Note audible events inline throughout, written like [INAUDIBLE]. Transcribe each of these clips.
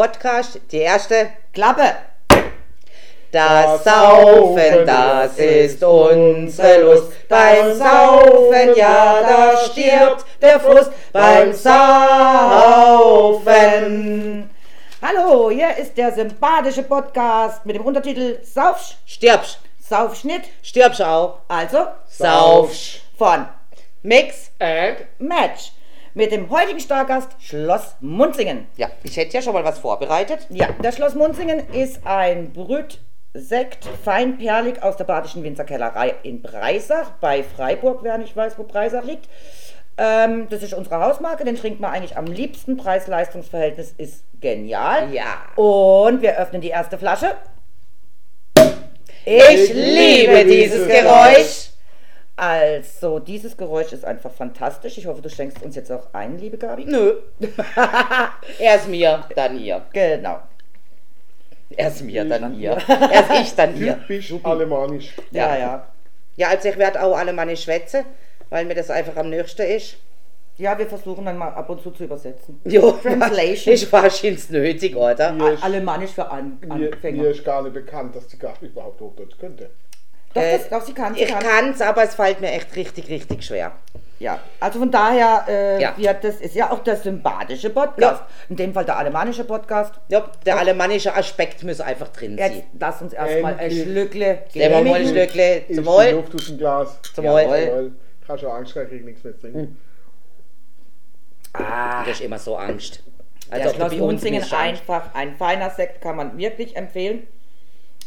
Podcast, die erste. Klappe! Das Saufen, das ist unsere Lust. Beim Saufen, ja, da stirbt der Fluss. Beim Saufen. Hallo, hier ist der sympathische Podcast mit dem Untertitel Saufsch, Stirbsch, Saufschnitt, stirbsch auch. also Saufsch. von Mix. And Match mit dem heutigen Stargast Schloss Munzingen. Ja, ich hätte ja schon mal was vorbereitet. Ja, das Schloss Munzingen ist ein Brütsekt, feinperlig aus der Badischen Winzerkellerei in Breisach bei Freiburg, wer nicht weiß, wo Breisach liegt. Ähm, das ist unsere Hausmarke, den trinkt man eigentlich am liebsten. Preis-Leistungs-Verhältnis ist genial. Ja. Und wir öffnen die erste Flasche. Ich liebe dieses Geräusch. Also, dieses Geräusch ist einfach fantastisch. Ich hoffe, du schenkst uns jetzt auch ein, liebe Gabi. Nö. [LAUGHS] Erst mir, dann ihr. Genau. Erst mir, dann ihr. Erst ich, dann ihr. typisch alemannisch. Ja, ja. Ja, also ich werde auch alle meine schwätze, weil mir das einfach am nächsten ist. Ja, wir versuchen dann mal ab und zu zu übersetzen. Jo, Translation. [LAUGHS] Ich wahrscheinlich nötig, oder? Mir ist, Alemannisch für An mir, Anfänger. mir ist gar nicht bekannt, dass die Gabi überhaupt Hochdeutsch könnte. Doch, Äh, das, doch, sie kann, sie Ich kann. kann's, aber es fällt mir echt richtig, richtig schwer. Ja, also von daher, äh, Ja. wird, das ist ja auch der sympathische Podcast. In dem Fall der alemannische Podcast. Ja, der alemannische Aspekt muss einfach drin Jetzt sein. lass uns erstmal ein. Schlückle Nehmen wir mal ein. Schlückle zum Wohl. Luft aus dem Glas. Zum Wohl. Jawohl. Ich habe schon Angst, ich kriege nichts mehr trinken. Ah, das ist immer so Angst. Du Schloss bei uns einfach ein feiner Sekt, kann man wirklich empfehlen.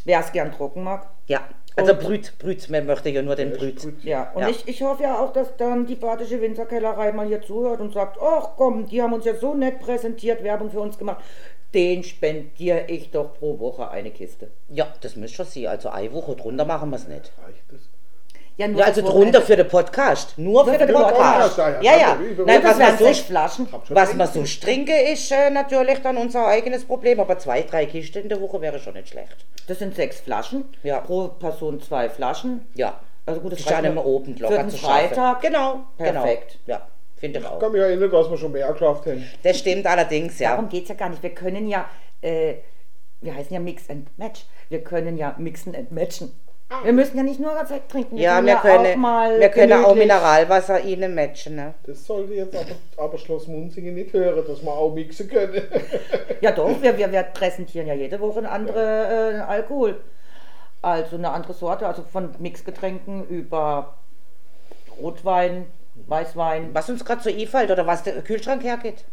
Wer es gern trocken mag. Ja, also Brüt, Brüt, man möchte ja nur den Brüt. Ja, und Ja. Ich, ich hoffe ja auch, dass dann die Badische Winzerkellerei mal hier zuhört und sagt, ach komm, die haben uns ja so nett präsentiert, Werbung für uns gemacht. Den spendiere ich doch pro Woche eine Kiste. Ja, das müsste schon sein. Also eine Woche drunter machen wir es nicht. Reicht das? Ja, nur Ja, also drunter für den Podcast. Nur für den für den Podcast. Podcast, ja, ja. Ja, Nein, was man so Flaschen. Was wir so trinke, ist äh, natürlich dann unser eigenes Problem. Aber zwei, drei Kisten in der Woche wäre schon nicht schlecht. Das sind sechs Flaschen. Ja. Pro Person zwei Flaschen. Ja. Also gut, das ist mir mehr oben für locker den zu. Freitag. Genau. Perfekt. Genau. Ja, finde ich Ich auch. kann mich erinnern, dass wir schon mehr geschafft haben. Das stimmt allerdings, ja. Darum geht es ja gar nicht. Wir können ja, äh, wir heißen ja Mix and Match. Wir können ja mixen and matchen. Wir müssen ja nicht nur Sekt trinken. Ja, können wir können, auch mal wir können auch Mineralwasser ihnen matchen. Ne? Das sollte jetzt aber, aber Schloss Munzingen nicht hören, dass wir auch mixen können. Ja doch, wir, wir, wir präsentieren ja jede Woche eine andere äh, Alkohol. Also eine andere Sorte, also von Mixgetränken über Rotwein, Weißwein. Was uns gerade so einfällt oder was der Kühlschrank hergeht.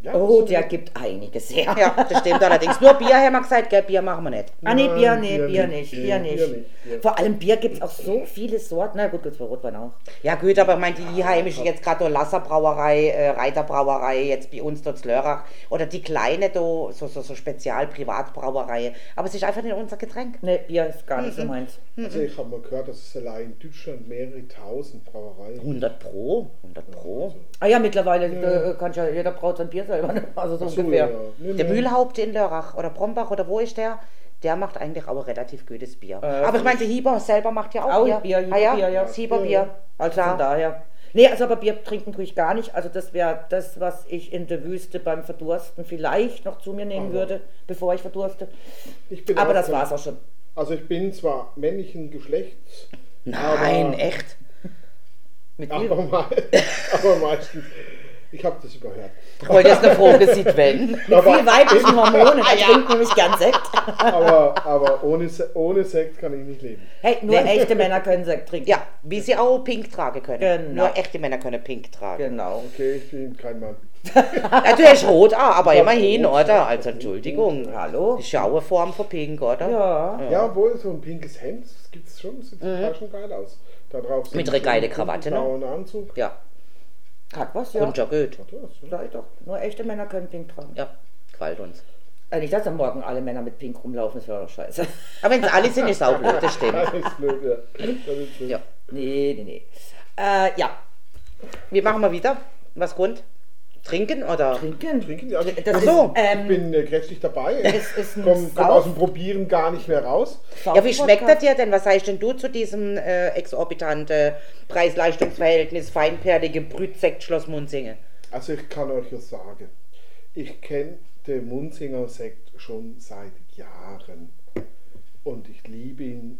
Ja, Oh, der gibt einiges her. Ja, das stimmt allerdings. Nur Bier haben wir gesagt, gell, Bier machen wir nicht. Ah nee, Bier, nee, Bier Bier nicht, Bier nicht. Bier nicht, Bier. Vor allem Bier gibt es auch so viele Sorten. Na gut, gibt's für Rotwein auch. Ja gut, aber ich meine, die einheimische jetzt gerade so Lasserbrauerei, äh, Reiterbrauerei, jetzt bei uns dort Lörrach oder die kleine do, so, so, so Spezial-Privatbrauerei. Aber es ist einfach nicht unser Getränk. Nee, Bier ist gar nicht so meins. Also ich habe mal gehört, dass es allein in Deutschland mehrere tausend Brauereien 100 pro, 100 pro. Ah ja, mittlerweile äh, kann ja jeder braut sein Bier selber. ne? Also so So, ungefähr. ja. Nee, Der nee. Mühlhaupt in Lörrach oder Brombach oder wo ist der? Der macht eigentlich auch relativ gutes Bier. Äh, aber ich meine, der Hieber selber macht ja auch, Auch Bier. Bier, ah, ja? Bier, ja. Das Hieberbier. Also von daher. Nee, also aber Bier trinken tue ich gar nicht. Also das wäre das, was ich in der Wüste beim Verdursten vielleicht noch zu mir nehmen Aber- würde, bevor ich verdurste. Ich bin Aber das war's auch schon. Also ich bin zwar männlichen Geschlechts, Nein, Aber- echt? Mit [LAUGHS] aber, Bier. mei- aber meistens, ich habe das überhört. Ich wollte jetzt eine Frage sieht, [LAUGHS] wenn. Mit viel weiblichen Hormonen. Er trinkt nämlich gern Sekt. Aber, aber ohne, ohne Sekt kann ich nicht leben. Hey, nur echte Männer können Sekt trinken. Ja, wie sie auch pink tragen können. Genau. Nur echte Männer können pink tragen. Genau. Okay, ich bin kein Mann. [LAUGHS] Ja, du hast rot, ah, aber Ja, immerhin, rot, oder? ja. Also Entschuldigung. Hallo? Die Schauerform von pink, oder? Ja. Ja, obwohl so ein pinkes Hemd, das gibt es schon, sieht total schon geil aus. Da drauf Mit einer geile ein Krawatte, ne? blauen Anzug. Ja, Hat was, ja. und ja gut. Das? Sag ich doch. Nur echte Männer können pink tragen. Ja, gefällt uns. Äh, nicht, dass am Morgen alle Männer mit pink rumlaufen, das wäre doch scheiße. [LAUGHS] Aber wenn es alle sind, ist es auch blöd, das Das stimmt. [LAUGHS] ist blöd, ja. Das ist blöd. Ja. Nee, nee, nee. Äh, ja. Wie machen wir wieder? Was Grund? Trinken oder? Trinken. Trinken, also Das so. ist, ich ähm, bin äh, kräftig dabei. es ist ein Komm, komm aus dem Probieren gar nicht mehr raus. Ja, wie schmeckt das dir denn? Was sagst denn du zu diesem äh, exorbitante Preis-Leistungs-Verhältnis, feinperlige Brütsekt Schloss Munzingen? Also ich kann euch ja sagen, ich kenne den Munzinger Sekt schon seit Jahren. Und ich liebe ihn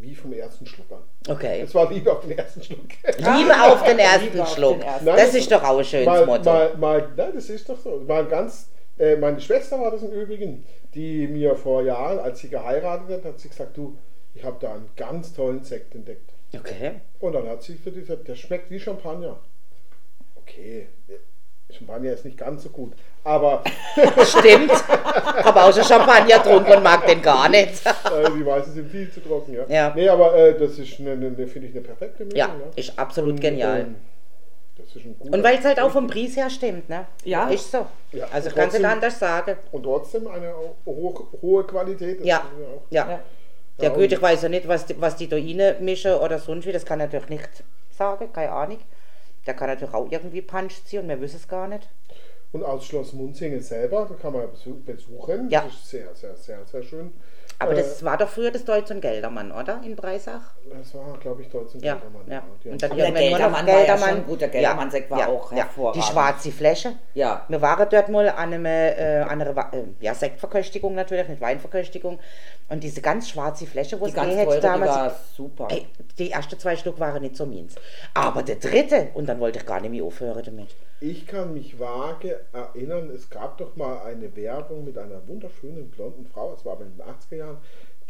wie vom ersten Schluck an. Okay. Es war Liebe auf den ersten Schluck. Liebe auf den [LAUGHS] ersten Schluck. ersten. Das ist doch auch ein schönes mal, Motto. Mal, mal, nein, das ist doch so. Mal ganz, äh, meine Schwester war das im Übrigen, die mir vor Jahren, als sie geheiratet hat, hat sie gesagt, du, ich habe da einen ganz tollen Sekt entdeckt. Okay. Und dann hat sie für die gesagt, der schmeckt wie Champagner. Okay, Champagner ist nicht ganz so gut, aber [LAUGHS] Stimmt. Habe auch schon Champagner getrunken und mag den gar nicht. [LAUGHS] äh, die Weißen sind viel zu trocken. Ja. Ja. Nee, aber äh, das ist, eine, eine, finde ich, eine perfekte Mischung. Ja, ist absolut Und, genial. ähm, das ist ein guter Und weil es halt auch vom Preis her stimmt, ne? Ja. Ist so. Ja, Also und kannst du trotzdem- nicht anders sagen. Und trotzdem eine hohe, hohe Qualität. Das Ja. Ja. Ja. Ja, Ja, gut, ich weiß ja nicht, was die, was die da reinmischen oder sonst wie, das kann ich natürlich nicht sagen, keine Ahnung. Der kann natürlich auch irgendwie Punch ziehen und wir wissen es gar nicht. Und aus Schloss Munzingen selber, da kann man besu- besuchen. Ja. Das ist sehr, sehr, sehr, sehr schön. Aber Äh, das war doch früher das Deutz und Geldermann, oder? In Breisach? Das war, glaube ich, Deutsch und Ja, Geldermann, ja. Die Und haben- dann Aber der Geldermann war ja Geldermann. schon gut, der Geldermann-Sekt war auch Die hervorragend. schwarze Fläche. Ja. Wir waren dort mal an, äh, einer Wa- äh, ja, Sektverköstigung natürlich, nicht Weinverköstigung. Und diese ganz schwarze Fläche, wo Die es ganz teure, hat die damals. war super. Ey, die ersten zwei Stück waren nicht so meins. Aber der dritte, und dann wollte ich gar nicht mehr aufhören damit. Ich kann mich vage erinnern, es gab doch mal eine Werbung mit einer wunderschönen blonden Frau, es war in den 80er Jahren,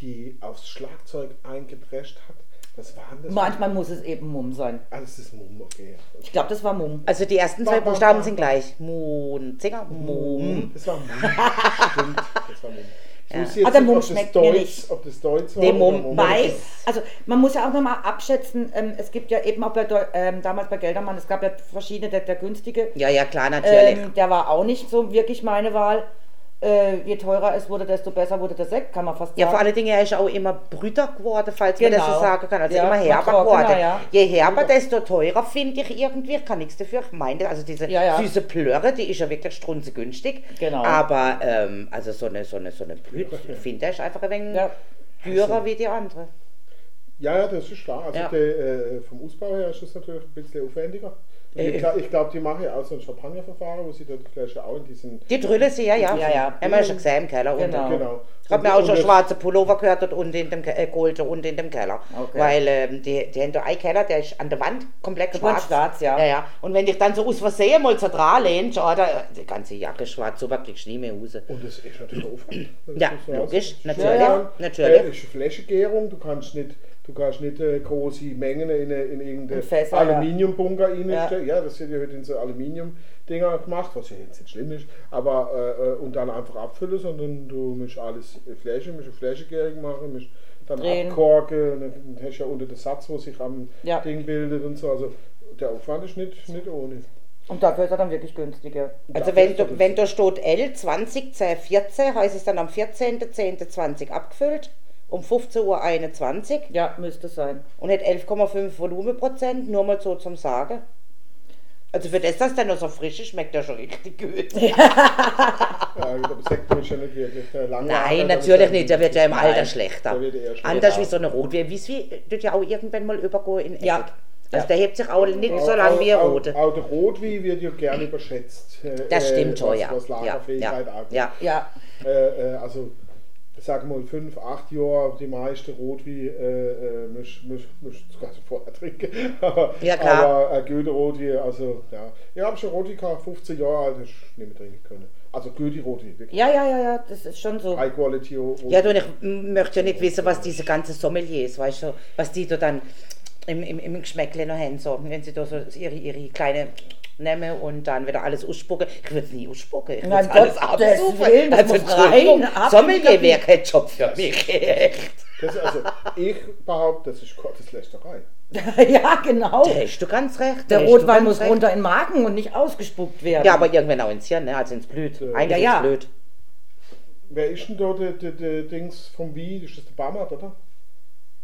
die aufs Schlagzeug eingeprescht hat. Was war denn das? Manchmal muss es eben Mumm sein. Ah, das ist Mumm, okay. Ich glaube, das war Mumm. Also die ersten zwei Buchstaben sind gleich. Munzinger, Mum. Das war Mumm. Stimmt, das war Mumm. Ja. Ah, der Mumm schmeckt mir Deutsch, nicht. ob das Deutsch war Mumm Mumm. Weiß, also man muss ja auch nochmal abschätzen, ähm, es gibt ja eben auch bei, Deu- ähm, damals bei Geldermann, es gab ja verschiedene, der, der günstige, Ja, ja, klar, natürlich. ähm, der war auch nicht so wirklich meine Wahl. Äh, je teurer es wurde, desto besser wurde der Sekt, kann man fast sagen. Ja, vor allen Dingen er ist auch immer brüder geworden, falls man das so Genau. sagen kann. Also Ja, immer herber kann- geworden. ja. Je herber, desto teurer finde ich irgendwie. Ich kann nichts dafür. Ich meine, also diese Ja, ja. süße Plörre, die ist ja wirklich strunzegünstig. Genau. Aber ähm, also so eine, so eine, so eine Blüte, ich finde, ist einfach ein wenig Ja. teurer wie die andere. Ja, ja, das ist klar. Also Ja. der, äh, vom Ausbau her ist das natürlich ein bisschen aufwendiger. Äh, ich glaube, ich glaub, die machen ja auch so ein Champagnerverfahren, wo sie dort die Flasche auch in diesen. Die Drülle sie, ja, ja. Ja, ja. Haben wir ja schon gesehen im Keller. unten. Genau. Genau. Ich habe mir auch schon schwarze Pullover gehört dort unten in dem äh, Gold unten in dem Keller. Okay. Weil ähm, die, die haben da einen Keller, der ist an der Wand komplett Komplett schwarz. schwarz, ja. ja, ja. Und wenn dich dann so aus Versehen mal zur dran lehnst, oder die ganze Jacke schwarz, so kriegst du nie mehr raus. Und das ist natürlich. Das Ja, logisch, natürlich, Ja, natürlich. Äh, ist Fläschengärung, du kannst nicht, du kannst nicht äh, große Mengen in, eine- in irgendeinen In Fässer, ja. Aluminiumbunker reinstellen. Ja. Das wird ja heute in so Aluminium-Dinger gemacht, was ja jetzt nicht schlimm ist, aber äh, äh, und dann einfach abfüllen, sondern du musst alles in Fläche, musst eine Fläschengärung machen, musst dann Drehen. abkorken, und dann hast du ja unter den Satz, wo sich am Ja. Ding bildet und so. Also der Aufwand ist nicht, nicht ohne. Und dafür ist er dann wirklich günstiger. Also wenn, du, wenn da steht L 20 C 14, heißt es dann am 14.10.20 abgefüllt, um 15.21 Uhr Ja, müsste sein. und hat 11,5 Volumenprozent, nur mal so zum Sagen. Also für das, dass der noch so frisch ist, schmeckt der schon richtig gut. Ja, [LAUGHS] aber Sekt ist ja nicht wirklich äh, lange. Nein, natürlich nicht, der wird ja im Nein, Alter schlechter. der wird eher schlechter. Anders wie so eine Rotwein. Wie es wie, tut ja auch irgendwann mal übergehen in Essig. Ja. Also Ja. der hebt sich auch nicht so lang wie ein Rote. Auch, der Rotwein wird ja gerne überschätzt. äh, Das stimmt äh, schon, ja. Was Ja, Lagerfähigkeit ja, angeht. ja. Ja, Äh, äh, also, ich sage mal, fünf, acht Jahre die meisten Rotwein äh, muss, muss, muss sogar vorher trinken. aber, Ja, klar. Aber äh, gute Rotwein, also ja. Ich habe schon Rotwein gehabt, 15 Jahre alt, ich nicht mehr trinken können. Also gute Rotwein, wirklich. ja, ja, ja, ja, das ist schon so. High Quality Rotwein. Ja, du, ich möchte ja nicht wissen, was diese ganzen Sommeliers, weißt du, was die da dann im, im, im Geschmäckle noch haben, so, wenn sie da so ihre, ihre kleine nehmen und dann wieder alles ausspucken. Ich würde es nie ausspucken, ich es alles Gottes absuchen. Willen, das Also, Entschuldigung, Sommelier wäre kein Job für mich, echt. Das, also, ich behaupte, das ist Gotteslästerei. [LAUGHS] ja, genau. Da hast du ganz recht. Der Rotwein muss recht. runter in den Magen und nicht ausgespuckt werden. Ja, aber irgendwann auch ins Hirn, ne? also ins Blut. Eigentlich Ja, ja. ins Blut. Wer ist denn da der, der, der Dings vom Wein? Ist das der Bammert, oder?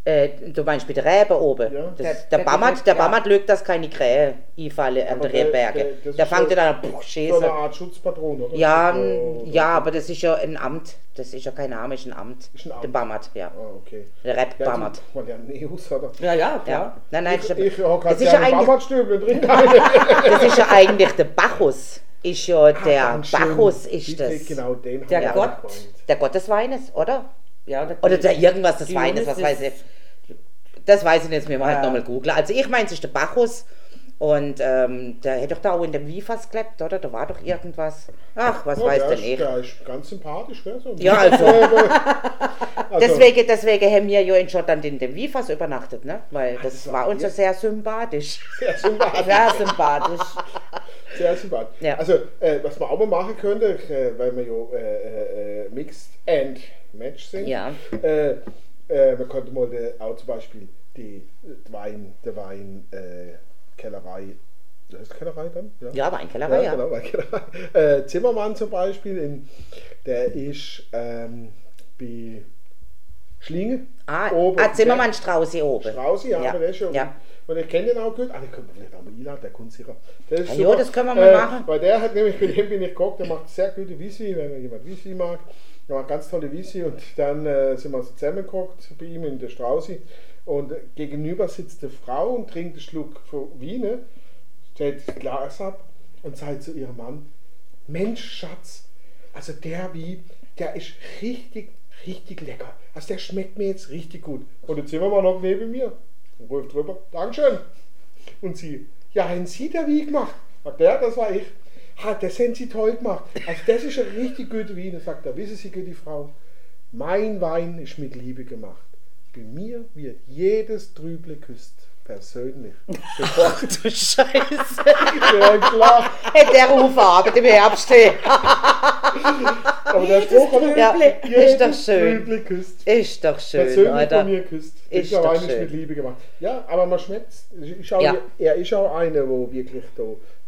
Äh, du meinst mit der Rebe oben? Ja. Das, Der- der, der Bammert, der ja. Bammert lügt, dass keine Krähe einfallen an Aber der der- der- Der fängt dann an, puh, So eine. Art Schutzpatron, oder? Ja, oder- ja, aber das ist ja ein Amt. Das ist ja kein Name, ist ein Amt. Ist ein Amt. Der Bammert, ja. Ah, okay. Der Rap Ja, Bammert. die- Man lernt nie aus, oder? Ja, ja, Ja. Nein, nein, Ich, das, ich ist, habe das, gerade ist ja Bammertstübel drin. [LAUGHS] Das ist ja eigentlich der Bacchus. ist ja der ganz schön. Bacchus, ist das. Genau, den Der Gott. Der Gott des Weines, oder? Ja, der, Oder der irgendwas des Dionys Weines, was weiß ich. Das weiß ich nicht, das müssen wir halt Ja. nochmal googeln. Also ich meine, es ist der Bacchus. Und ähm, der hätte doch da auch in dem Vifas gelebt, oder? Da war doch irgendwas. Ach, was Ja, weiß der denn ist, ich. Der ist ganz sympathisch, gell? So. Ja, also. [LAUGHS] [LAUGHS] Also, Deswegen, deswegen haben wir ja in Schottland in dem Vifas übernachtet, ne? Weil das das war war uns ja sehr sympathisch. Sehr sympathisch. sehr sympathisch. [LAUGHS] Sehr sympathisch. Ja. Also, äh, was man auch mal machen könnte, äh, weil wir ja äh, äh, Mixed and Match sind, Ja. äh, äh, man könnte mal äh, auch zum Beispiel die äh, Wein, der Wein, äh, heißt Kellerei dann? Ja, Weinkellerei, ja. genau, Weinkellerei. [LAUGHS] Äh, Zimmermann zum Beispiel, in, der ist ähm, bei Schlinge. Ah, oben. ah Zimmermann Straußi oben. Straußi, ja, Ja, der ist schon. ja. Und ich kenne den auch gut. Ah, den können wir vielleicht auch mal einladen, der kommt sicher. Der ist Ja, super. jo, das können wir mal machen. Weil der hat nämlich, mit dem bin ich gekocht, der macht sehr gute Whisky, wenn jemand Whisky mag. Der macht ganz tolle Whisky und dann äh, sind wir so zusammengekocht bei ihm in der Straußi. Und gegenüber sitzt eine Frau und trinkt einen Schluck von Wein, stellt das Glas ab und sagt zu ihrem Mann: Mensch, Schatz, also der wie, der ist richtig, richtig lecker. Also der schmeckt mir jetzt richtig gut. Und jetzt sind wir mal noch neben mir. Und ruft drüber, Dankeschön. Und sie, ja, haben Sie der wie gemacht? Sagt der, das war ich. Ha, das haben Sie toll gemacht. Also das ist ein richtig guter Wein. Sagt er, wissen Sie, gute Frau, mein Wein ist mit Liebe gemacht. Bei mir wird jedes Trüble küsst persönlich bekocht. Du Scheiße. [LAUGHS] ja, klar. Hey, der Rufer Abend im Herbst. hey. Aber der Spruch, oder? Ja, ist doch schön. Trüble küsst. Ist doch schön, persönlich oder? von mir küsst. Ist der doch Wein ist schön. mit Liebe gemacht. Ja, aber man schmeckt es. Ja. Er ist auch einer, wo wirklich da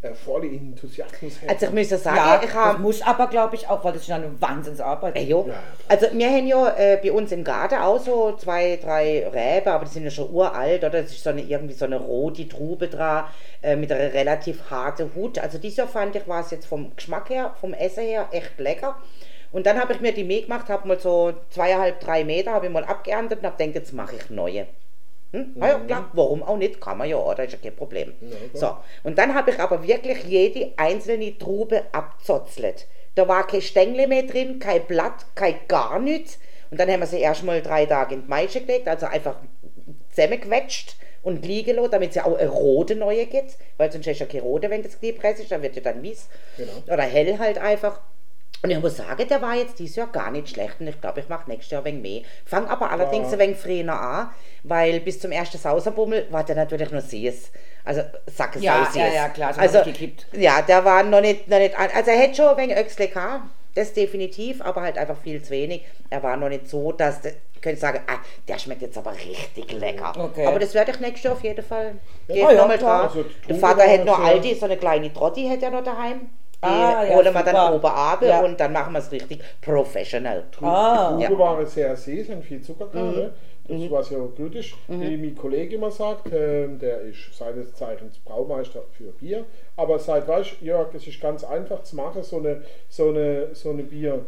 äh, voller Enthusiasmus hat. Also ich muss ja sagen, Ja, ich habe... muss aber, glaube ich, auch, weil das ist ja eine Wahnsinnsarbeit. Jo. Ja. Also wir haben ja äh, bei uns im Garten auch so zwei, drei Reben, aber die sind ja schon uralt, oder? Das ist so eine, irgendwie so eine rote Trube dran, äh, mit einer relativ harten Hut. Also dieses Jahr fand ich, war es jetzt vom Geschmack her, vom Essen her echt lecker. Und dann habe ich mir die Mäh gemacht, habe mal so zweieinhalb, drei Meter, habe ich mal abgeerntet und habe gedacht, jetzt mache ich neue. Hm? Na ja, klar, warum auch nicht? Kann man ja, oder? Ist ja kein Problem. so, klar. und dann habe ich aber wirklich jede einzelne Trube abzotzelt. Da war kein Stängel mehr drin, kein Blatt, kein gar nichts. Und dann haben wir sie erstmal drei Tage in die Maische gelegt, also einfach zusammengequetscht und liegen lassen, damit sie auch eine rote neue gibt. Weil sonst ist ja keine rote, wenn das Kniepress ist, dann wird ja dann weiß. Genau. Oder hell halt einfach. Und ich muss sagen, der war jetzt dieses Jahr gar nicht schlecht und ich glaube, ich mache nächstes Jahr ein wenig mehr. Fang aber allerdings Ja. ein wenig früher an, weil bis zum ersten Sauserbummel war der natürlich noch süß. Also Sacke Ja, ja, ja, klar, so also, gekippt. Ja, der war noch nicht, noch nicht. Also er hätte schon ein wenig Öxle gehabt, das definitiv, aber halt einfach viel zu wenig. Er war noch nicht so, dass, ich könnte sagen, ah, der schmeckt jetzt aber richtig lecker. Okay. Aber das werde ich nächstes Jahr auf jeden Fall. Ja, ja, nochmal drauf. Also der Vater hätte noch Aldi, so eine kleine Trotti hätte er noch daheim. Ah, ja, holen wir dann oben ab Ja. und dann machen wir es richtig professional. Ah. Die Ja. Trube waren sehr süß und viel Zucker dran. Mhm. Ne? Das war sehr gut ist. Wie mein Kollege immer sagt, ähm, der ist seines Zeichens Braumeister für Bier. Aber seit, weißt du, Jörg, das ist ganz einfach zu machen, so eine, so eine, so eine Bier.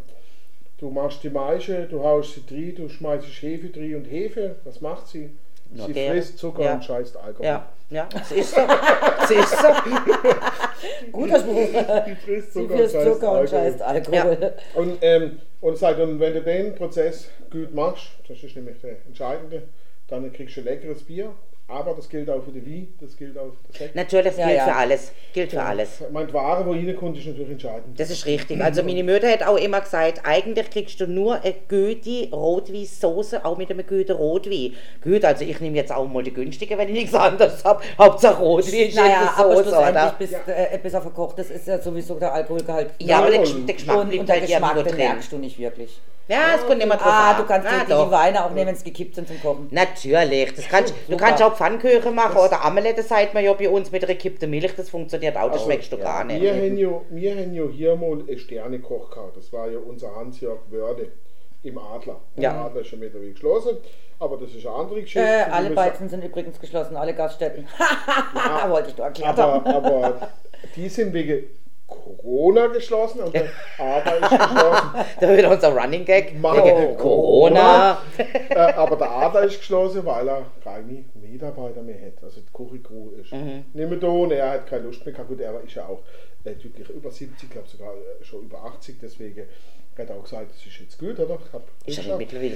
Du machst die Maische, du haust sie drin, du schmeißt Hefe drin und Hefe, was macht sie? Sie Gäre. frisst Zucker Ja. und scheißt Alkohol. Ja, ja, es ist so. es ist so. [LAUGHS] Guter Spruch. Die frisst Sie Zucker und fürs scheißt Zucker und Alkohol. scheißt Alkohol. Und, ähm, und, sagt, und wenn du den Prozess gut machst, das ist nämlich der entscheidende, dann kriegst du ein leckeres Bier. Aber das gilt auch für die Wie, das gilt auch für das Sekt. Natürlich, das Ja, gilt ja. für alles. Gilt für alles. Meine Ware, wo reinkommt, ist natürlich entscheidend. Das ist richtig. Also meine Mutter hat auch immer gesagt, eigentlich kriegst du nur eine gute Rotweinsoße, auch mit einem guten Rotwein. Gut, also ich nehme jetzt auch mal die günstige, wenn ich nichts anderes habe. Hauptsache Rotwein ist Naja, aber Soße, schlussendlich, oder? bis, äh, bis er verkocht ist, ist ja sowieso der Alkoholgehalt. Ja, aber der, der Geschmack und, bleibt und der halt Geschmack, den drin. merkst du nicht wirklich. Ja, es kommt immer drauf Ah, an. du kannst Na, die, die. Weine auch nehmen, wenn es gekippt sind zum Kochen. Natürlich, das kannst, [LAUGHS] du kannst auch Pfannkuchen machen oder Amelette, sagt man ja bei uns mit gekippter Milch, das funktioniert auch, das schmeckst du gar nicht. Wir haben, ja, wir haben ja hier mal einen Sternekoch gehabt. Das war ja unser Hans-Jörg Wörde im Adler. Ja. Der Adler ist schon mittlerweile geschlossen, aber das ist eine andere Geschichte. Äh, alle Beizen sind übrigens geschlossen, alle Gaststätten. [LAUGHS] Wollte ich nur erklärt aber, aber die sind wegen Corona geschlossen und der Adler ist geschlossen. [LAUGHS] Da wieder unser Running Gag. Mach- Wegen Corona. äh, aber der Adler ist geschlossen, weil er keine Mitarbeiter mehr hat. Also die Kochikrew ist Mhm. nicht mehr da und er hat keine Lust mehr gehabt. Gut, er ist ja auch äh, wirklich über 70, ich glaube sogar äh, schon über 80, deswegen hat er auch gesagt, das ist jetzt gut, oder? Ich hab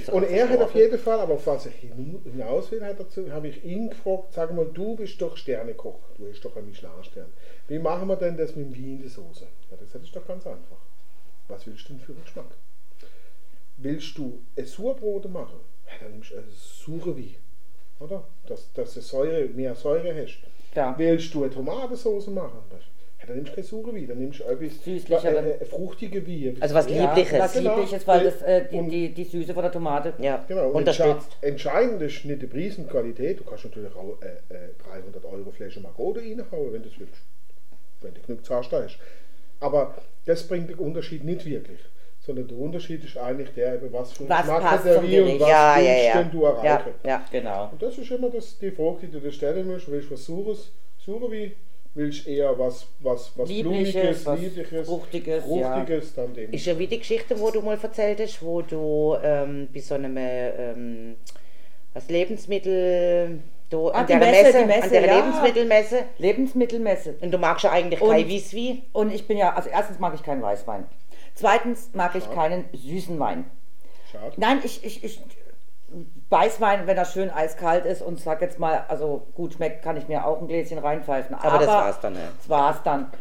so und er hat auf jeden Fall, aber auf was ich hin- hinaus will, habe ich ihn gefragt, sag mal, du bist doch Sternekoch, du hast doch einen Michelin-Stern. Wie machen wir denn das mit dem Wein in der Soße? Ja, das ist doch ganz einfach. Was willst du denn für einen Geschmack? Willst du ein Surbrot machen? Ja, dann nimmst du ein saure Wein. Oder? Dass, dass du Säure, mehr Säure hast. Ja. Willst du eine Tomatensauce machen? Ja, dann nimmst du keine saure Wein, dann nimmst du etwas äh, äh, fruchtige Wein. Also was Ja, Liebliches. was Genau. Liebliches, weil das, äh, die, die, die Süße von der Tomate. Ja, Genau, und unterstützt. entsche- Entscheidend ist nicht die Priesenqualität. Du kannst natürlich auch äh, äh, 300 Euro Flasche Margode reinhauen, wenn du es willst. Wenn du genug Zahnstein hast. Aber das bringt den Unterschied nicht wirklich. Sondern der Unterschied ist eigentlich der, was für Was Geschmack passt hat der Wein und was Ja, ja, willst ja. denn du erreichen. Ja, ja. Genau. Und das ist immer das, die Frage, die du dir stellen musst. Willst du was Saures, saure Wein? Willst du eher was, was, was Liebliches, Blumiges, was Liebliches, Fruchtiges, Fruchtiges, dann den. Ist ja wie die Geschichte, wo du mal erzählt hast, wo du ähm, bei so einem ähm, was Lebensmittel da Ah, an der Messe, Messe, die Messe, an der ja. Lebensmittelmesse Lebensmittelmesse. und du magst ja eigentlich Und- kein Wieswi. Und ich bin ja, also erstens mag ich keinen Weißwein. Zweitens mag ich Schade. keinen süßen Wein. Schade. Nein, ich, ich, ich Weißwein, wenn er schön eiskalt ist und sag jetzt mal, also gut schmeckt, kann ich mir auch ein Gläschen reinpfeifen. Aber das war's dann, ja. Das war's dann.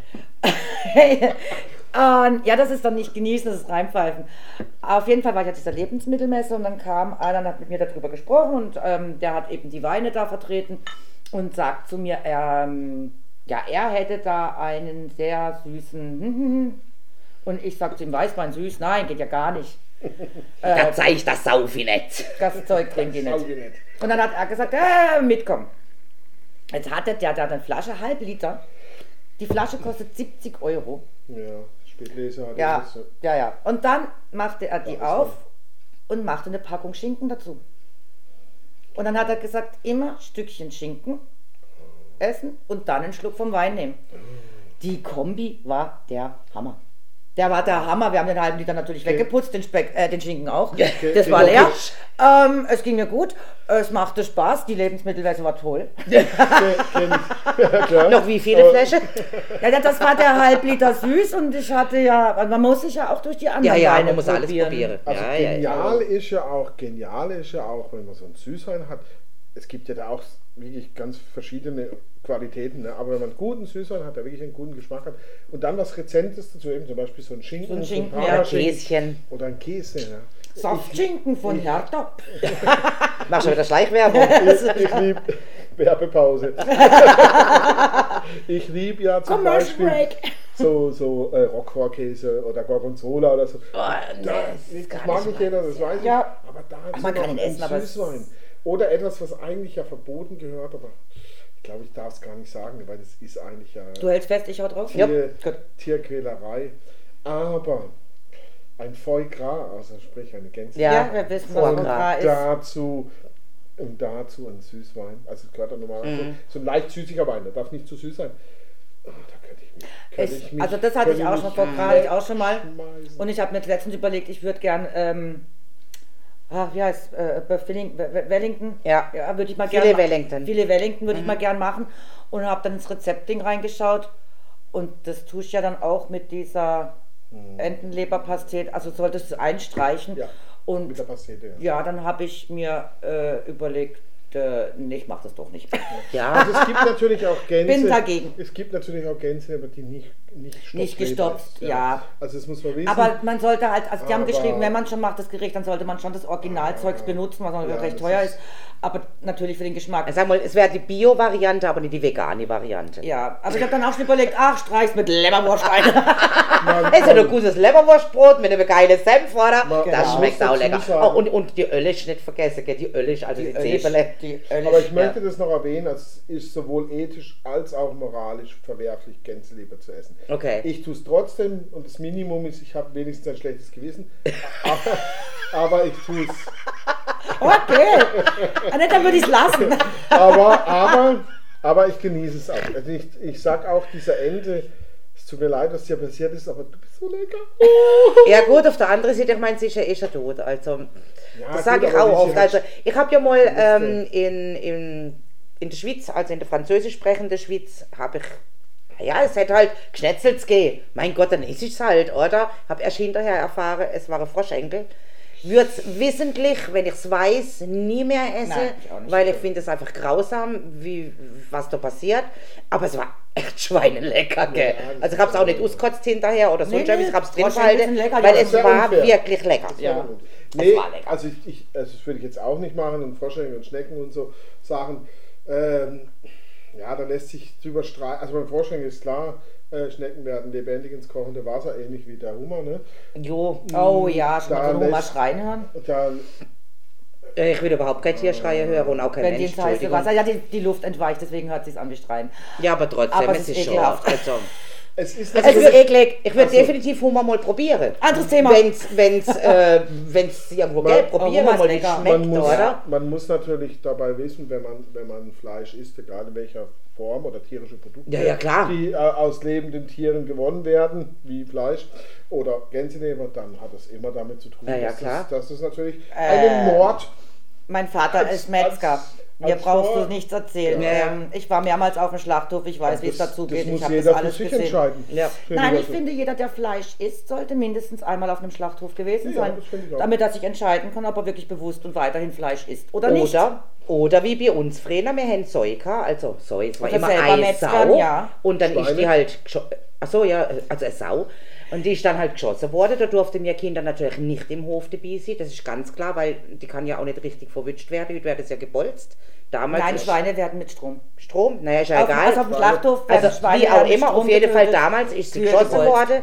Und [LAUGHS] ja, das ist dann nicht genießen, das ist reinpfeifen. Auf jeden Fall war ich auf dieser Lebensmittelmesse und dann kam einer und hat mit mir darüber gesprochen und ähm, der hat eben die Weine da vertreten und sagt zu mir, ähm, ja, er hätte da einen sehr süßen [LAUGHS] und ich sag zu ihm, Weißwein süß, nein, geht ja gar nicht. [LAUGHS] da zeig ich das Saufi nicht. Das Zeug trinke ich nicht. Nicht. Und dann hat er gesagt, äh, mitkommen. Jetzt hatte der da eine Flasche, halb Liter. Die Flasche kostet 70 Euro. Ja, Spätleser hat Ja, das so. ja, ja. Und dann machte er die auf war- und machte eine Packung Schinken dazu. Und dann hat er gesagt, immer Stückchen Schinken essen und dann einen Schluck vom Wein nehmen. Die Kombi war der Hammer. Der war der Hammer. Wir haben den halben Liter natürlich weggeputzt, den, Speck, äh, den Schinken auch. Das war leer. Ähm, es ging mir gut. Es machte Spaß. Die Lebensmittelwäsche war toll. Ja. Noch wie viele Flaschen? Ja, das war der halb Liter süß und ich hatte ja, man muss sich ja auch durch die anderen Ja, ja, Weine man muss alles probieren. Also ja, ja, ja. genial ist ja auch, genial ist ja auch, wenn man so einen Süßwein hat. Es gibt ja da auch wirklich ganz verschiedene Qualitäten, ne? aber wenn man einen guten Süßwein hat, der wirklich einen guten Geschmack hat und dann was Rezentes dazu, eben zum Beispiel so ein Schinken, So ein Schinken, ein ja. Parmaschinken Käschen. oder ein Käse. Ja. Saftschinken von Hertha. [LAUGHS] Machst du wieder Schleichwerbung? [LAUGHS] Ich, ich liebe Werbepause. [LAUGHS] ich liebe ja zum Commercial Beispiel break. so, so äh, Roquefort-Käse oder Gorgonzola oder so. Oh, nee, Da, das das mag nicht jeder, das weiß ich. Ja. Aber da hat Man kann ihn essen, aber Süßwein. Oder etwas, was eigentlich ja verboten gehört, aber ich glaube, ich darf es gar nicht sagen, weil das ist eigentlich ja Du hältst fest, ich hau drauf? Ja. Tier, Gut. Tierquälerei. Aber ein Foie Gras, also sprich eine Gänse. Ja. Ja, wir wissen, was Foie Gras ist. dazu und dazu ein Süßwein. Also es gehört dann normalerweise Mhm. so ein leicht süßiger Wein, der darf nicht zu süß sein. Oh, da könnte ich mich. Könnte Ich, ich mich also das hatte ich auch schon, Foie Gras hatte ich auch schon mal. Und ich habe mir letztens überlegt, ich würde gern, ähm, ah, wie heißt äh, Wellington? Ja. ja würde ich mal gerne. Wellington. Filet Wellington würde ich mal gern machen. Und habe dann ins Rezeptding reingeschaut. Und das tue ich ja dann auch mit dieser Entenleberpastete. Also solltest du einstreichen. Ja, Und mit der Pastete. Ja. ja, dann habe ich mir äh, überlegt, äh, nee, ich mache das doch nicht. Ja, Also es gibt natürlich auch Gänse. Bin dagegen. Es gibt natürlich auch Gänse, aber die nicht nicht, Nicht gestopft, ist, ja. Also das muss man wissen. Aber man sollte halt, also die haben geschrieben, wenn man schon macht das Gericht, dann sollte man schon das Originalzeugs benutzen, was natürlich Ja, recht teuer ist- ist. Aber natürlich für den Geschmack. sag mal, es wäre die Bio-Variante, aber nicht die vegane Variante. ja, aber ich habe dann auch schon überlegt, ach, streich's mit Leberwurst ein. [LAUGHS] Es [LAUGHS] ist ja ein gutes Leberwurstbrot mit einem geilen Senf, oder? Man- Das schmeckt auch lecker. sagen- Oh, und, und die Ölisch nicht vergessen, gell? die Ölisch, also die, die Ölisch, Aber ich ja. möchte das noch erwähnen, es ist sowohl ethisch als auch moralisch verwerflich, Gänseleber zu essen. Okay. Ich tue es trotzdem und das Minimum ist, ich habe wenigstens ein schlechtes Gewissen. Aber, aber ich tue es. Okay. Ah, ne, dann würde ich es lassen. Aber, aber, aber ich genieße es auch. Also ich, ich sag auch dieser Ente, es tut mir leid, was dir passiert ist, aber du bist so lecker. Ja gut, auf der anderen Seite, ich meine, sie ist ja eh schon tot. Also, Ja, das sage ich auch oft. halt- Also, ich habe ja mal ähm, in, in in der Schweiz, also in der französisch sprechenden Schweiz, habe ich ja, es hätte halt geschnetzelt gehen. Mein Gott, dann ist es halt, oder? Hab erst hinterher erfahren, es war ein Froschenkel. Würde es wissentlich, wenn ich es weiß, nie mehr essen, Nein, ich weil ich finde es einfach grausam, wie, was da passiert. Aber es war echt schweinelecker, gell? das also ich habe es auch nicht auskotzt hinterher oder so, Nee, nee, ich habe es drin Froschenkel behalten, weil ja. es war unfair. wirklich lecker. Ja. Nee, war lecker. also ich, ich, also das würde ich jetzt auch nicht machen und Froschschenkel und Schnecken und so Sachen. Ähm, ja, da lässt sich drüber streiten. Also beim Froschschenkel ist klar, äh, Schnecken werden lebendig ins kochende Wasser, ähnlich wie der Hummer. Ne? Jo, Oh ja, schon Da mal so Hummer schreien hören. Und da, äh, ich will überhaupt kein Tierschreie hören und auch kein Wenn die Mensch. ins heiße Entschuldigung. Wasser, ja, die, die Luft entweicht, deswegen hört sie es an wie Schreien. Ja, aber trotzdem, Aber es ist ist schon. ekelhaft. Also, es ist Also ich natürlich- würde eklig, ich würde Ach so. definitiv Hummer mal probieren. Anderes Thema. Wenn's, wenn's, äh, wenn's irgendwo Man- geht, probieren ist mal, schmeckt, man muss, oder? man muss natürlich dabei wissen, wenn man, wenn man Fleisch isst, egal in welcher Form oder tierische Produkte, Ja, ja, klar. die äh, aus lebenden Tieren gewonnen werden, wie Fleisch oder Gänseleber, dann hat es immer damit zu tun, Ja, ja, dass, klar. Das, dass es natürlich Äh, einen Mord Mein Vater Als- ist Metzger. als- Mir brauchst du nichts erzählen. Ja. Ähm, ich war mehrmals auf dem Schlachthof, ich weiß, wie es dazu geht. Ich habe jeder das für alles sich gesehen. entscheiden. Ja. Nein, ich finde, jeder, der Fleisch isst, sollte mindestens einmal auf einem Schlachthof gewesen Ja, sein, damit er sich entscheiden kann, ob er wirklich bewusst und weiterhin Fleisch isst oder nicht. Oder, oder wie bei uns früher, wir haben Säu gehabt, also Säu, es war Oder immer eine Sau ja. und dann ist die halt, achso ja, also eine Sau und die ist dann halt geschossen worden, da durften wir Kinder natürlich nicht im Hof dabei sein, das ist ganz klar, weil die kann ja auch nicht richtig verwünscht werden, heute wird es ja gebolzt. Damals Nein, Schweine werden mit Strom. Strom, naja, ist ja Auf, egal. also auf dem Schlachthof Also Schweine wie auch immer, Strom auf jeden Fall damals ist sie geschossen worden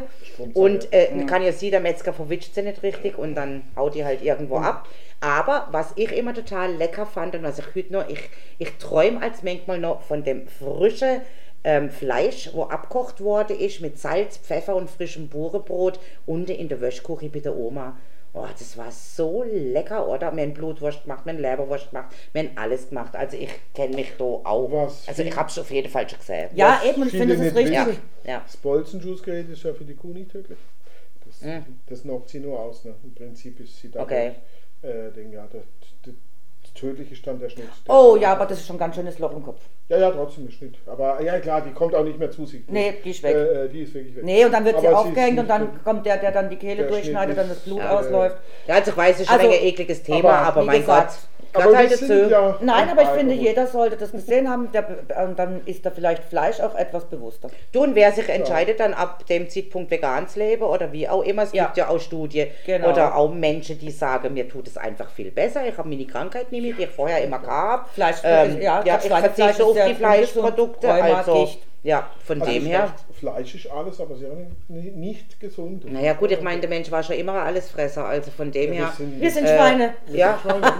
und äh, Mhm. kann ja sie, der Metzger verwischt sie nicht richtig und dann haut die halt irgendwo Mhm. ab. Aber was ich immer total lecker fand und was ich heute noch, ich, ich träume als manchmal noch von dem frischen ähm, Fleisch, wo abkocht worden ist mit Salz, Pfeffer und frischem Burenbrot unten in der Wäschküche bei der Oma. Oh, das war so lecker, oder? Wir haben Blutwurst gemacht, wir haben Leberwurst gemacht, wir haben alles gemacht. Also ich kenne mich da auch. Was also ich habe es auf jeden Fall schon gesehen. Ja, Was eben, und ich finde, das richtig. wissen, Ja. Das Bolzenjuice-Gerät ist ja für die Kuh nicht tödlich. Das, das knockt sie nur aus. Ne? Im Prinzip ist sie da. Okay. Äh, den, ja, der tödliche stand der Schnitt. Oh ja, aber das ist schon ein ganz schönes Loch im Kopf. Ja, ja, trotzdem ein Schnitt. Aber ja, klar, die kommt auch nicht mehr zu sich. Nee, die ist weg. Äh, äh, die ist wirklich weg. Nee, und dann wird sie Aber aufgehängt ist und dann kommt der, der dann die Kehle Der durchschneidet, dann das Blut Ja, ausläuft. Ja, also ich weiß, es ist Also, ein ekliges Thema, aber aber, mein gesagt, Gott, Aber gehört wir halt sind dazu. ja Nein, aber ich finde, jeder sollte das gesehen haben der, und dann ist da vielleicht Fleisch auch etwas bewusster. Du und wer sich entscheidet, dann ab dem Zeitpunkt vegan zu leben oder wie auch immer, es Ja. gibt ja auch Studien Genau. oder auch Menschen, die sagen, mir tut es einfach viel besser, ich habe meine Krankheit nicht mehr, die ich vorher immer gehabt. Fleisch- ähm, ja, ja, das ich verzichte auf die Fleischprodukte, also. Ja, von Also dem her. Fleisch ist alles, aber sehr nicht, nicht gesund. Naja gut, ich meine, der Mensch war schon immer Allesfresser, also von dem Ja, her, wir sind- Wir sind Äh, Schweine. ja,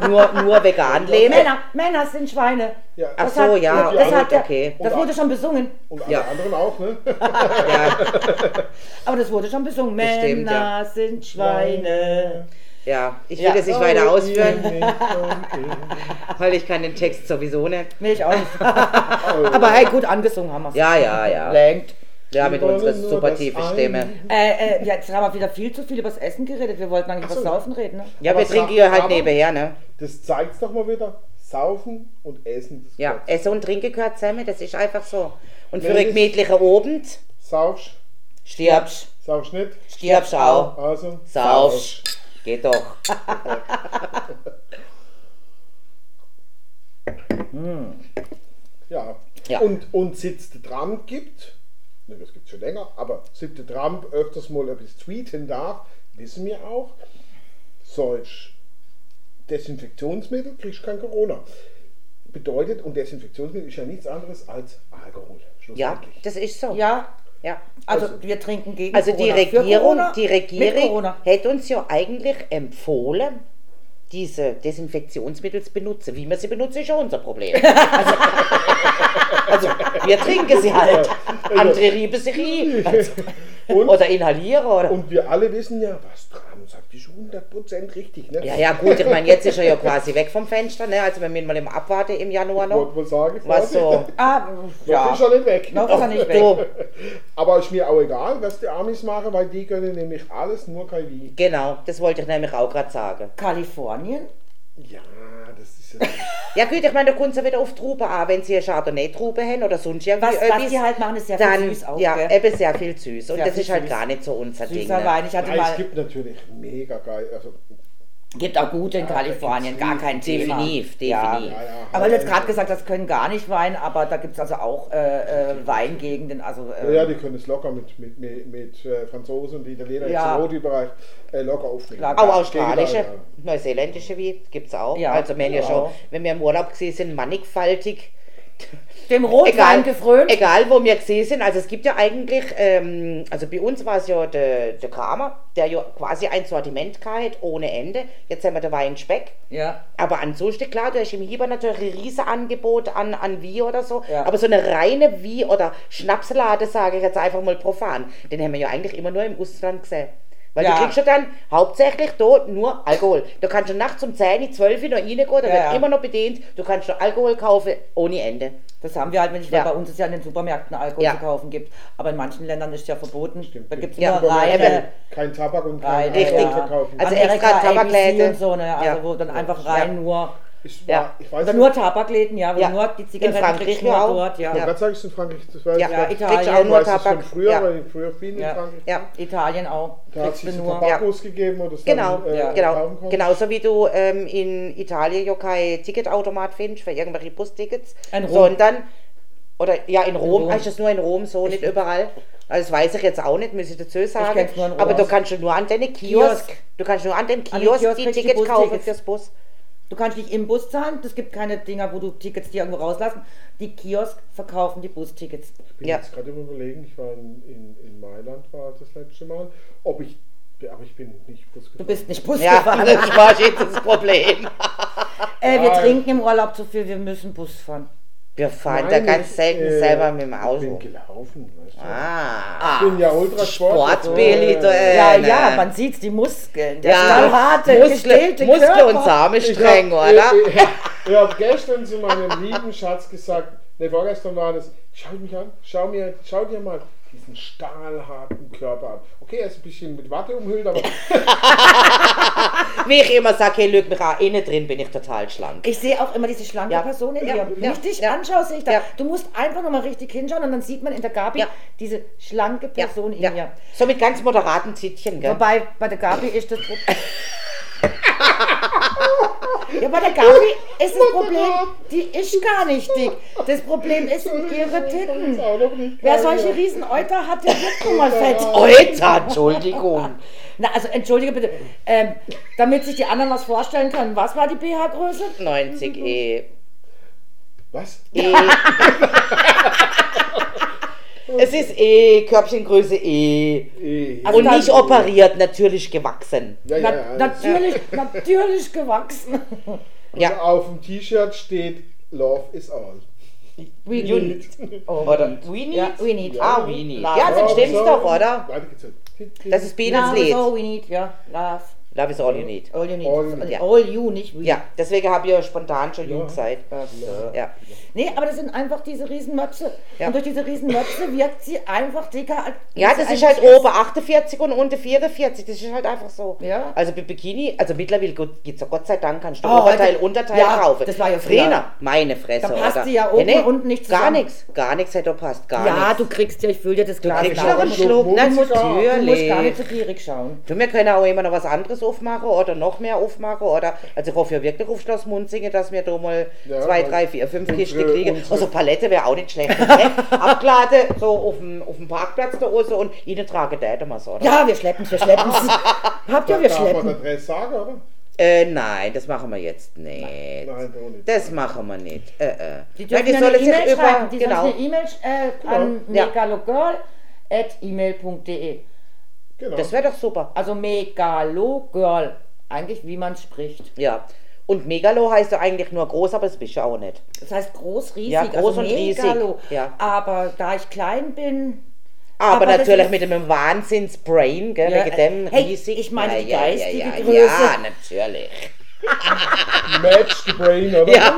nur, nur vegan leben. Männer, Männer sind Schweine. Ja. Ach Das so, hat- ja, das hat okay. Das wurde schon besungen. Und alle Ja. anderen auch, ne? Ja, [LAUGHS] Aber das wurde schon besungen. Das Männer stimmt, ja. sind Schweine. Ja, ich will Ja. das nicht weiter ausführen, Okay. [LAUGHS] weil ich kann den Text sowieso nicht. Nee, ich auch nicht. [LAUGHS] [LAUGHS] Aber hey, gut angesungen haben wir Ja, ja, ja. Lenkt. Ja, mit unserer super tiefen. Stimme. Äh, äh, jetzt haben wir wieder viel zu viel über das Essen geredet. Wir wollten eigentlich über so. das Saufen reden. Ne? Ja, Aber wir trinken hier halt nebenher, ne? Das zeigt es doch mal wieder. Saufen und Essen. Das Ja. Essen und Trinken gehört zusammen, das ist einfach so. Und für einen ich- gemütlichen Abend Saufst, stirbst, saufst nicht. stirbst auch, Also, saufst. Geht doch. Ja. Ja. Und, und sitzt der Trump gibt, ne, das gibt es schon länger, aber sitzt der Trump öfters mal etwas tweeten darf, wissen wir auch, solch Desinfektionsmittel kriegst du kein Corona. Bedeutet, und Desinfektionsmittel ist ja nichts anderes als Alkohol. Ja, schlussendlich. das ist so. Ja, Ja. also, Also- wir trinken gegen Also die Corona. Für Regierung, Corona, die Regierung hätte uns ja eigentlich empfohlen, diese Desinfektionsmittel zu benutzen. Wie wir sie benutzen, ist ja unser Problem. [LAUGHS] Also, also wir trinken sie halt. Andere rieben sie rein. Also, oder inhalieren. Oder. und wir alle wissen ja, was Trump sagt, ist 100% richtig. Ne? Ja, ja, gut, ich meine, jetzt ist er ja quasi weg vom Fenster, ne? Also wir müssen mal im Abwarten im Januar Ich noch. wollte mal sagen, Was so. Ah, Ja. ja. ist er nicht weg. Noch ist er nicht weg. So, [LAUGHS] Aber ist mir auch egal, was die Amis machen, weil die können nämlich alles, nur kein Wie. genau, das wollte ich nämlich auch gerade sagen. Kalifornien Ja, das ja. [LAUGHS] Ja gut, ich meine, da kommt sie wieder auf Trauben an, wenn sie eine Chardonnay-Traube haben oder sonst irgendwie Was, was etwas. die halt machen, ist sehr viel dann, süß auch, Ja, gell? eben sehr viel süß. Und Sehr das viel ist halt süß. gar nicht so unser Ding. Süßer Ne? Wein. Ich hatte Nein, mal, es gibt natürlich mega geil. Also, gibt auch gute in Kalifornien, gar kein. Definitiv, Ja. definitiv. ja, ja. Aber du hast gerade gesagt, das können gar nicht Wein, aber da gibt es also auch äh, äh, Weingegenden. Also, äh, ja, ja, die können es locker mit, mit, mit, mit äh, Franzosen und Italiener Ja. im Rotbereich äh, locker aufnehmen. Locker. Auch australische, Ja. neuseeländische Wein gibt es auch. Ja, also wir ja ja. schon, wenn wir im Urlaub gesehen sind, mannigfaltig. Dem Rotwein gefrönt. egal, wo wir gesehen sind. Also es gibt ja eigentlich, ähm, also bei uns war es ja der, der Kramer, der ja quasi ein Sortiment gehabt, ohne Ende. Jetzt haben wir den Wein Speck. Ja. Aber ansonsten, klar, du hast im Hieber natürlich ein riesen Angebot an, an Wie oder so. Ja. Aber so eine reine Wie- oder Schnapslade, sage ich jetzt einfach mal profan, den haben wir ja eigentlich immer nur im Ausland gesehen. Weil Ja. du kriegst ja dann hauptsächlich dort nur Alkohol. Du kannst schon nachts um 10, 12 noch reingehen, da wird ja. immer noch bedient. Du kannst noch Alkohol kaufen ohne Ende. Das haben wir halt, wenn ich Ja. bei uns es ja in den Supermärkten Alkohol Ja. zu kaufen gibt. Aber in manchen Ländern ist es ja verboten. Da gibt es Ja. nur reine, Kein Tabak und kein. Alkohol verkaufen. Also Amerika, extra Tabakläden. Und so, ne? Also Ja. wo dann einfach rein Ja. nur, ich, Ja. war, ich weiß oder nicht, nur Tabakläden, ja, wo Ja. nur die In Zigaretten Frankreich kriegst du nur ja auch. dort, ja. Ja. Ja. sage ich es in Frankreich, das weiß Ja. ich Ja, nicht. Italien. Auch Ich nur Tabak. von früher, Ja. weil ich früher viel in Ja. Frankreich Ja. Italien auch. Da hat es nur. Tabakos gegeben das Genau, dann äh, Ja. genau. Genauso wie du ähm, in Italien ja kein Ticketautomat findest für irgendwelche Bustickets, In Rom. sondern, oder ja, in Rom, Rom. ist das nur in Rom so, nicht überall. Also das weiß ich jetzt auch nicht, muss ich dazu sagen. kenn's nur in Rom. Aber du kannst schon nur an deine Kiosk, Kiosk. du kannst nur an den An den Kiosk, Kiosk die Tickets kaufen fürs Bus. Du kannst nicht im Bus zahlen, es gibt keine Dinger, wo du Tickets dir irgendwo rauslassen. Die Kiosk verkaufen die Bustickets. Ich bin Ja. jetzt gerade Überlegen, ich war in, in, in Mailand war das letzte Mal, ob ich, aber ich bin nicht Bus Du gefahren. bist nicht Bus Ja, gefahren. das war jetzt das Problem. Äh, wir trinken im Urlaub zu viel, wir müssen Bus fahren. Wir fahren Nein, da ganz ich, selten äh, selber mit dem Ich Auto. bin gelaufen, weißt du. Ah, Ich bin ja ultra Sportbilly, du, äh, Ja, ne. ja, man sieht die Muskeln. Der Ja, stahlharte, Muskel, Muskel und Samenstreng, Ich oder? [LAUGHS] hab, ich, ich, ich habe gestern zu meinem lieben Schatz gesagt, ne, vorgestern war das, schau mich an, schau, mir, schau dir mal diesen stahlharten Körper an. Okay, er ist ein bisschen mit Watte umhüllt, aber Wie ich immer sage, hey, lüg mich an, innen drin bin ich total schlank. Ich sehe auch immer diese schlanke Ja. Person in Ja, dir. Wenn ja, ich dich ja. anschaue, sehe ich da. Ja. Du musst einfach nochmal richtig hinschauen und dann sieht man in der Gabi Ja. diese schlanke Ja, Person in ja. ihr. So mit ganz moderaten Zittchen, gell? Wobei bei der Gabi ist das. [LAUGHS] ja, bei der Gabi ist das Problem, die ist gar nicht dick. Das Problem ist ihre Titten. Wer solche riesen Euter hat, der wird nun mal fett. Alter, Entschuldigung. [LAUGHS] Na, also entschuldige bitte, ähm, damit sich die anderen was vorstellen können. Was war die BH-Größe? 90 E. Was? [LAUGHS] e. es ist E, Körbchengröße E. Eh, Also Und nicht operiert, natürlich gewachsen. ja, Na, ja, ja. natürlich, natürlich gewachsen. Ja. Auf dem T-Shirt steht Love is all. We You need. Oh, Oder we need? Ja, we need. Ah, we need. Love. Ja, dann stimmt's so. doch, oder? Das ist Love is Lied. all we need, ja. Love. Love is all you need. All you need. All- Ja. All you, nicht we. Ja, deswegen habe ich ja spontan schon Ja. Jung gesagt. Ja. Nee, aber das sind einfach diese Riesenmöpse. Ja. Und durch diese Riesenmöpse wirkt sie einfach dicker als Ja, das ist halt oben 48 und unten 44. Das ist halt einfach so. Ja. Also bei Bikini, also mittlerweile gibt es ja Gott sei Dank, kannst du Oh, Oberteil, heute- Unterteil ja, kaufen. das war ja früher. Früher, meine Fresse. Da passt oder? sie ja oben und unten nicht Gar zusammen. nichts, gar nichts hätte passt, gar Ja, nichts. du kriegst ja, ich fühle dir das Glas. kriegst klar. noch einen du, Schluck, Schluck, na, Musiker. du musst gar natürlich. nicht so gierig schauen. Du, wir können auch immer noch was anderes aufmachen oder noch mehr aufmachen. Oder, also ich hoffe ja wirklich auf Schloss Munzingen, dass wir da mal Ja, zwei, drei, vier, fünf unsere- Kisten kriegen. unsere- Also Palette wäre auch nicht schlecht. ne? [LAUGHS] Abgeladen, so auf dem, auf dem Parkplatz da oben und ihnen tragen da mal so, oder? Ja, wir schleppen's, wir schleppen's. [LAUGHS] Habt ihr, wir Darf man schleppen. Sagen, oder? Äh, nein, das machen wir jetzt nicht. Nein, auch nicht. Das machen wir nicht. Äh, äh. Die Nein, dürfen die ja sollen eine sich E-Mail über, schreiben. Die genau. sollen eine E-Mail äh, an Ja. megalogirl.email.de. Genau. Das wäre doch super. Also megalogirl. Eigentlich wie man spricht. Ja. Und Megalo heißt ja eigentlich nur groß, aber das bist du auch nicht. Das heißt groß, riesig. Ja, groß also und riesig, megalo. ja. Aber da ich klein bin. Aber, Aber natürlich mit einem Wahnsinnsbrain, gell, Ja, wegen dem hey, riesig. ich meine die ja, ja, geistige ja, ja, Größe. Ja, natürlich. [LAUGHS] Match the brain, oder? Ja.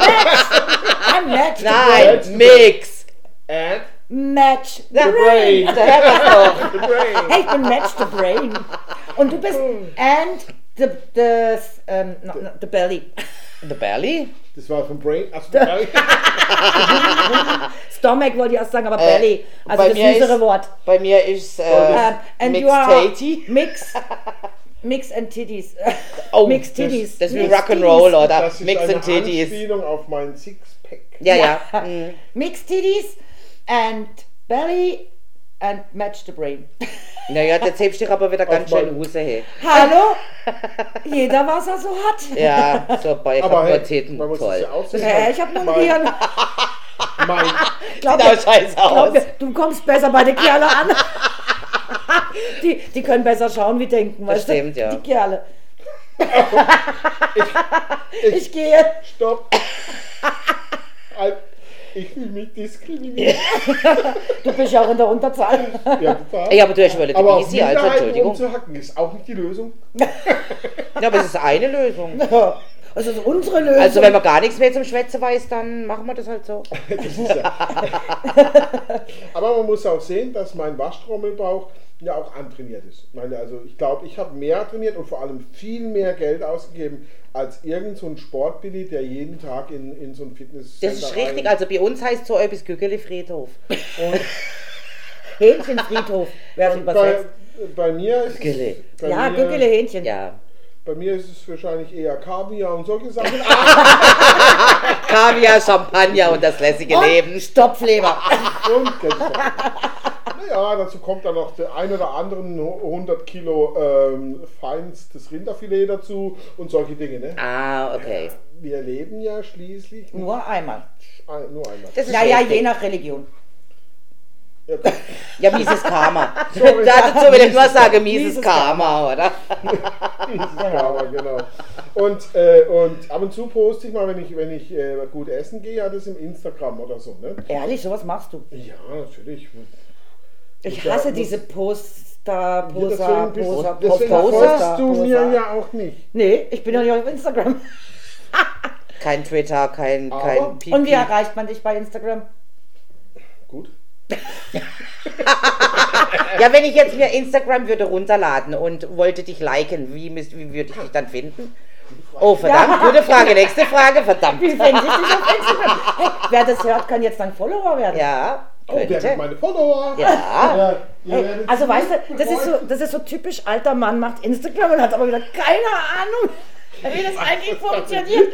I'm match the Nein, brain. Mix. And. Match the Ja, brain. Da hört man's doch. the brain. Hey, ich bin match the brain. Und du bist and the, the, ähm, no, no, the belly. The Belly? Das war von Brain. Ach, Belly. [LAUGHS] Stomach wollte ich erst sagen, aber Äh, Belly. Also das süßere ist- Wort. Bei mir ist äh, Ähm, and you Mixed are Tatey. Mix, [LAUGHS] mix and Titties. Oh, [LAUGHS] Mixed Titties. Das ist wie Mixed Rock'n'Roll, Titties. oder? Das ist Mix eine and Titties. Anspielung auf mein Sixpack. Ja, ja. Mhm. Mixed Titties and Belly and match the brain. [LAUGHS] Naja, jetzt hebst du dich aber wieder ganz schön raus. Hey. Hallo? [LAUGHS] Jeder, was er so hat. Ja, so bei ich Aber hey, man muss es Toll. ja auch sehen. Äh, ich hab nur mein, Hirn. [LAUGHS] mein, Glaub Sieht mir, auch scheiße glaub aus. mir, du kommst besser bei den Kerlen an. Die, die können besser schauen wie denken, Das weißt du? stimmt, ja. Die Kerle. Ich gehe. Stopp. Ich fühle mich diskriminiert. [LAUGHS] Du bist ja auch in der Unterzahl. Ja, total. Ja, aber du hast die aber auf Easy, also Minderheiten Entschuldigung. umzuhacken ist auch nicht die Lösung. [LAUGHS] Ja, aber es ist eine Lösung. Das ist unsere Lösung. Also wenn man gar nichts mehr zum Schwätzen weiß, dann machen wir das halt so. [LAUGHS] Das ist ja. [LAUGHS] Aber man muss auch sehen, dass mein Waschtrommelbauch ja auch antrainiert ist. Ich meine, also ich glaube, ich habe mehr trainiert und vor allem viel mehr Geld ausgegeben als irgend so ein Sportbilly, der jeden Tag in, in so ein Fitness. Das ist richtig. Also bei uns heißt so etwas Güggeli Friedhof. [LAUGHS] Hähnchenfriedhof, wer es bei, übersetzt. bei mir ist bei Ja, mir, Güggele Hähnchen. Ja. Bei mir ist es wahrscheinlich eher Kaviar und solche Sachen. [LAUGHS] Kaviar, Champagner und das lässige Und Leben. Stopfleber. und. Naja, dazu kommt dann noch der ein oder anderen 100 Kilo ähm, feinstes Rinderfilet dazu und solche Dinge. Ne? Ah, okay. Wir leben ja schließlich Nur einmal. ein, nur einmal. Das ist Naja, richtig. je nach Religion. Ja. Ja, mieses Karma. [LAUGHS] Sorry. Dazu will ich nur sagen, mieses Mieses Karma, oder? [LAUGHS] Aber genau. Und, äh, und ab und zu poste ich mal, wenn ich, wenn ich äh, gut essen gehe, ja, das im Instagram oder so. Ne? Ehrlich, sowas machst du. Ja, natürlich. Ich Ja, hasse muss- diese Poster, Ja, Poser, deswegen bist- Poser, deswegen Poster, folgst du Poser. mir ja auch nicht. Nee, ich bin ja nicht auf Instagram. [LAUGHS] Kein Twitter, kein, Aber- kein Pipi. Und wie erreicht man dich bei Instagram? Gut. Ja, wenn ich jetzt mir Instagram würde runterladen und wollte dich liken, wie, müsst- wie würde ich dich dann finden? Oh, verdammt, gute Frage. Nächste Frage, verdammt. Wie finde ich dich auf Instagram? Hey, wer das hört, kann jetzt dein Follower werden. Ja, Oh, wer könnte. meine Follower? Ja. Ja, Hey, also weißt du, das ist, so, das ist so typisch alter Mann macht Instagram und hat aber wieder keine Ahnung, [LAUGHS] wie das eigentlich funktioniert.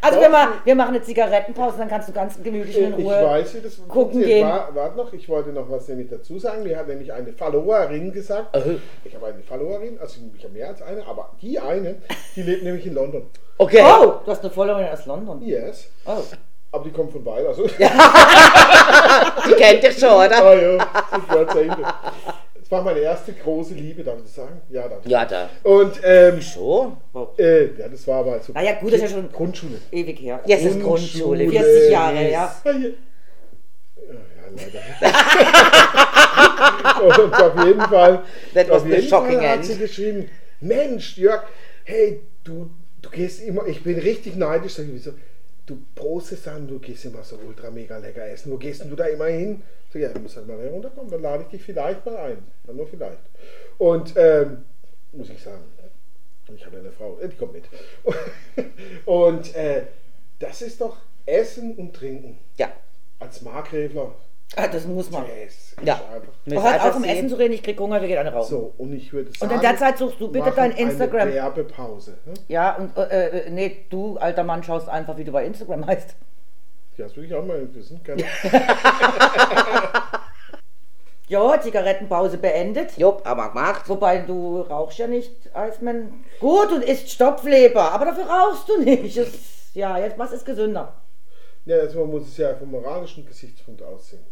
Also wir, wir machen eine Zigarettenpause, dann kannst du ganz gemütlich in Ich Ruhe. weiß, wie das gucken funktioniert. gehen. Wa- Warte noch, ich wollte noch was nämlich dazu sagen. Mir hat nämlich eine Followerin gesagt. Oh. Ich habe eine Followerin, also ich habe mehr als eine, aber die eine, die lebt nämlich in London. Okay. Oh, du hast eine Followerin aus London. Yes. Oh. Aber die kommt von weit. Also. [LAUGHS] [LAUGHS] Die kennt dich schon, oder? Ah, ja, Ende. Das war meine erste große Liebe, darf ich das sagen? Ja, ich. Ja, da. Und, ähm, So? äh, ja, das war aber so. Naja, gut, das ist ja schon Grundschule. ewig her. Ja, es ist Grundschule. 40 Jahre, ja. Ah, hier. Ja, leider. [LAUGHS] Und auf jeden Fall, That was auf the jeden shocking Fall hat end. sie geschrieben, Mensch, Jörg, hey, du, du gehst immer, ich bin richtig neidisch. Sag ich, wieso? Du postest dann, du gehst immer so ultra mega lecker essen. Wo gehst denn du da immer hin? Ich, ja, du musst halt mal herunterkommen, dann lade ich dich vielleicht mal ein. Dann nur vielleicht. Und, ähm, muss ich sagen, ich habe ja eine Frau, äh, die kommt mit. [LAUGHS] Und äh, das ist doch Essen und Trinken. Ja. Als Markgräfler. Ah, das muss man. Es ist Ja. Müssen Hört auf, um. Essen zu reden, ich krieg Hunger, wir gehen eine rauchen. So, und ich würde sagen. Und in der Zeit suchst du bitte dein Instagram. Eine Werbepause. Ne? Ja, und äh, äh, nee, du, alter Mann, schaust einfach, wie du bei Instagram heißt. Ja, das würde ich auch mal wissen. Gerne. [LAUGHS] Ja, Zigarettenpause beendet. Jupp, aber gemacht. Wobei du rauchst ja nicht, Eismann. Gut, und isst Stopfleber, aber dafür rauchst du nicht. Es, ja, jetzt was ist gesünder? Ja, also man muss es ja vom moralischen Gesichtspunkt aussehen.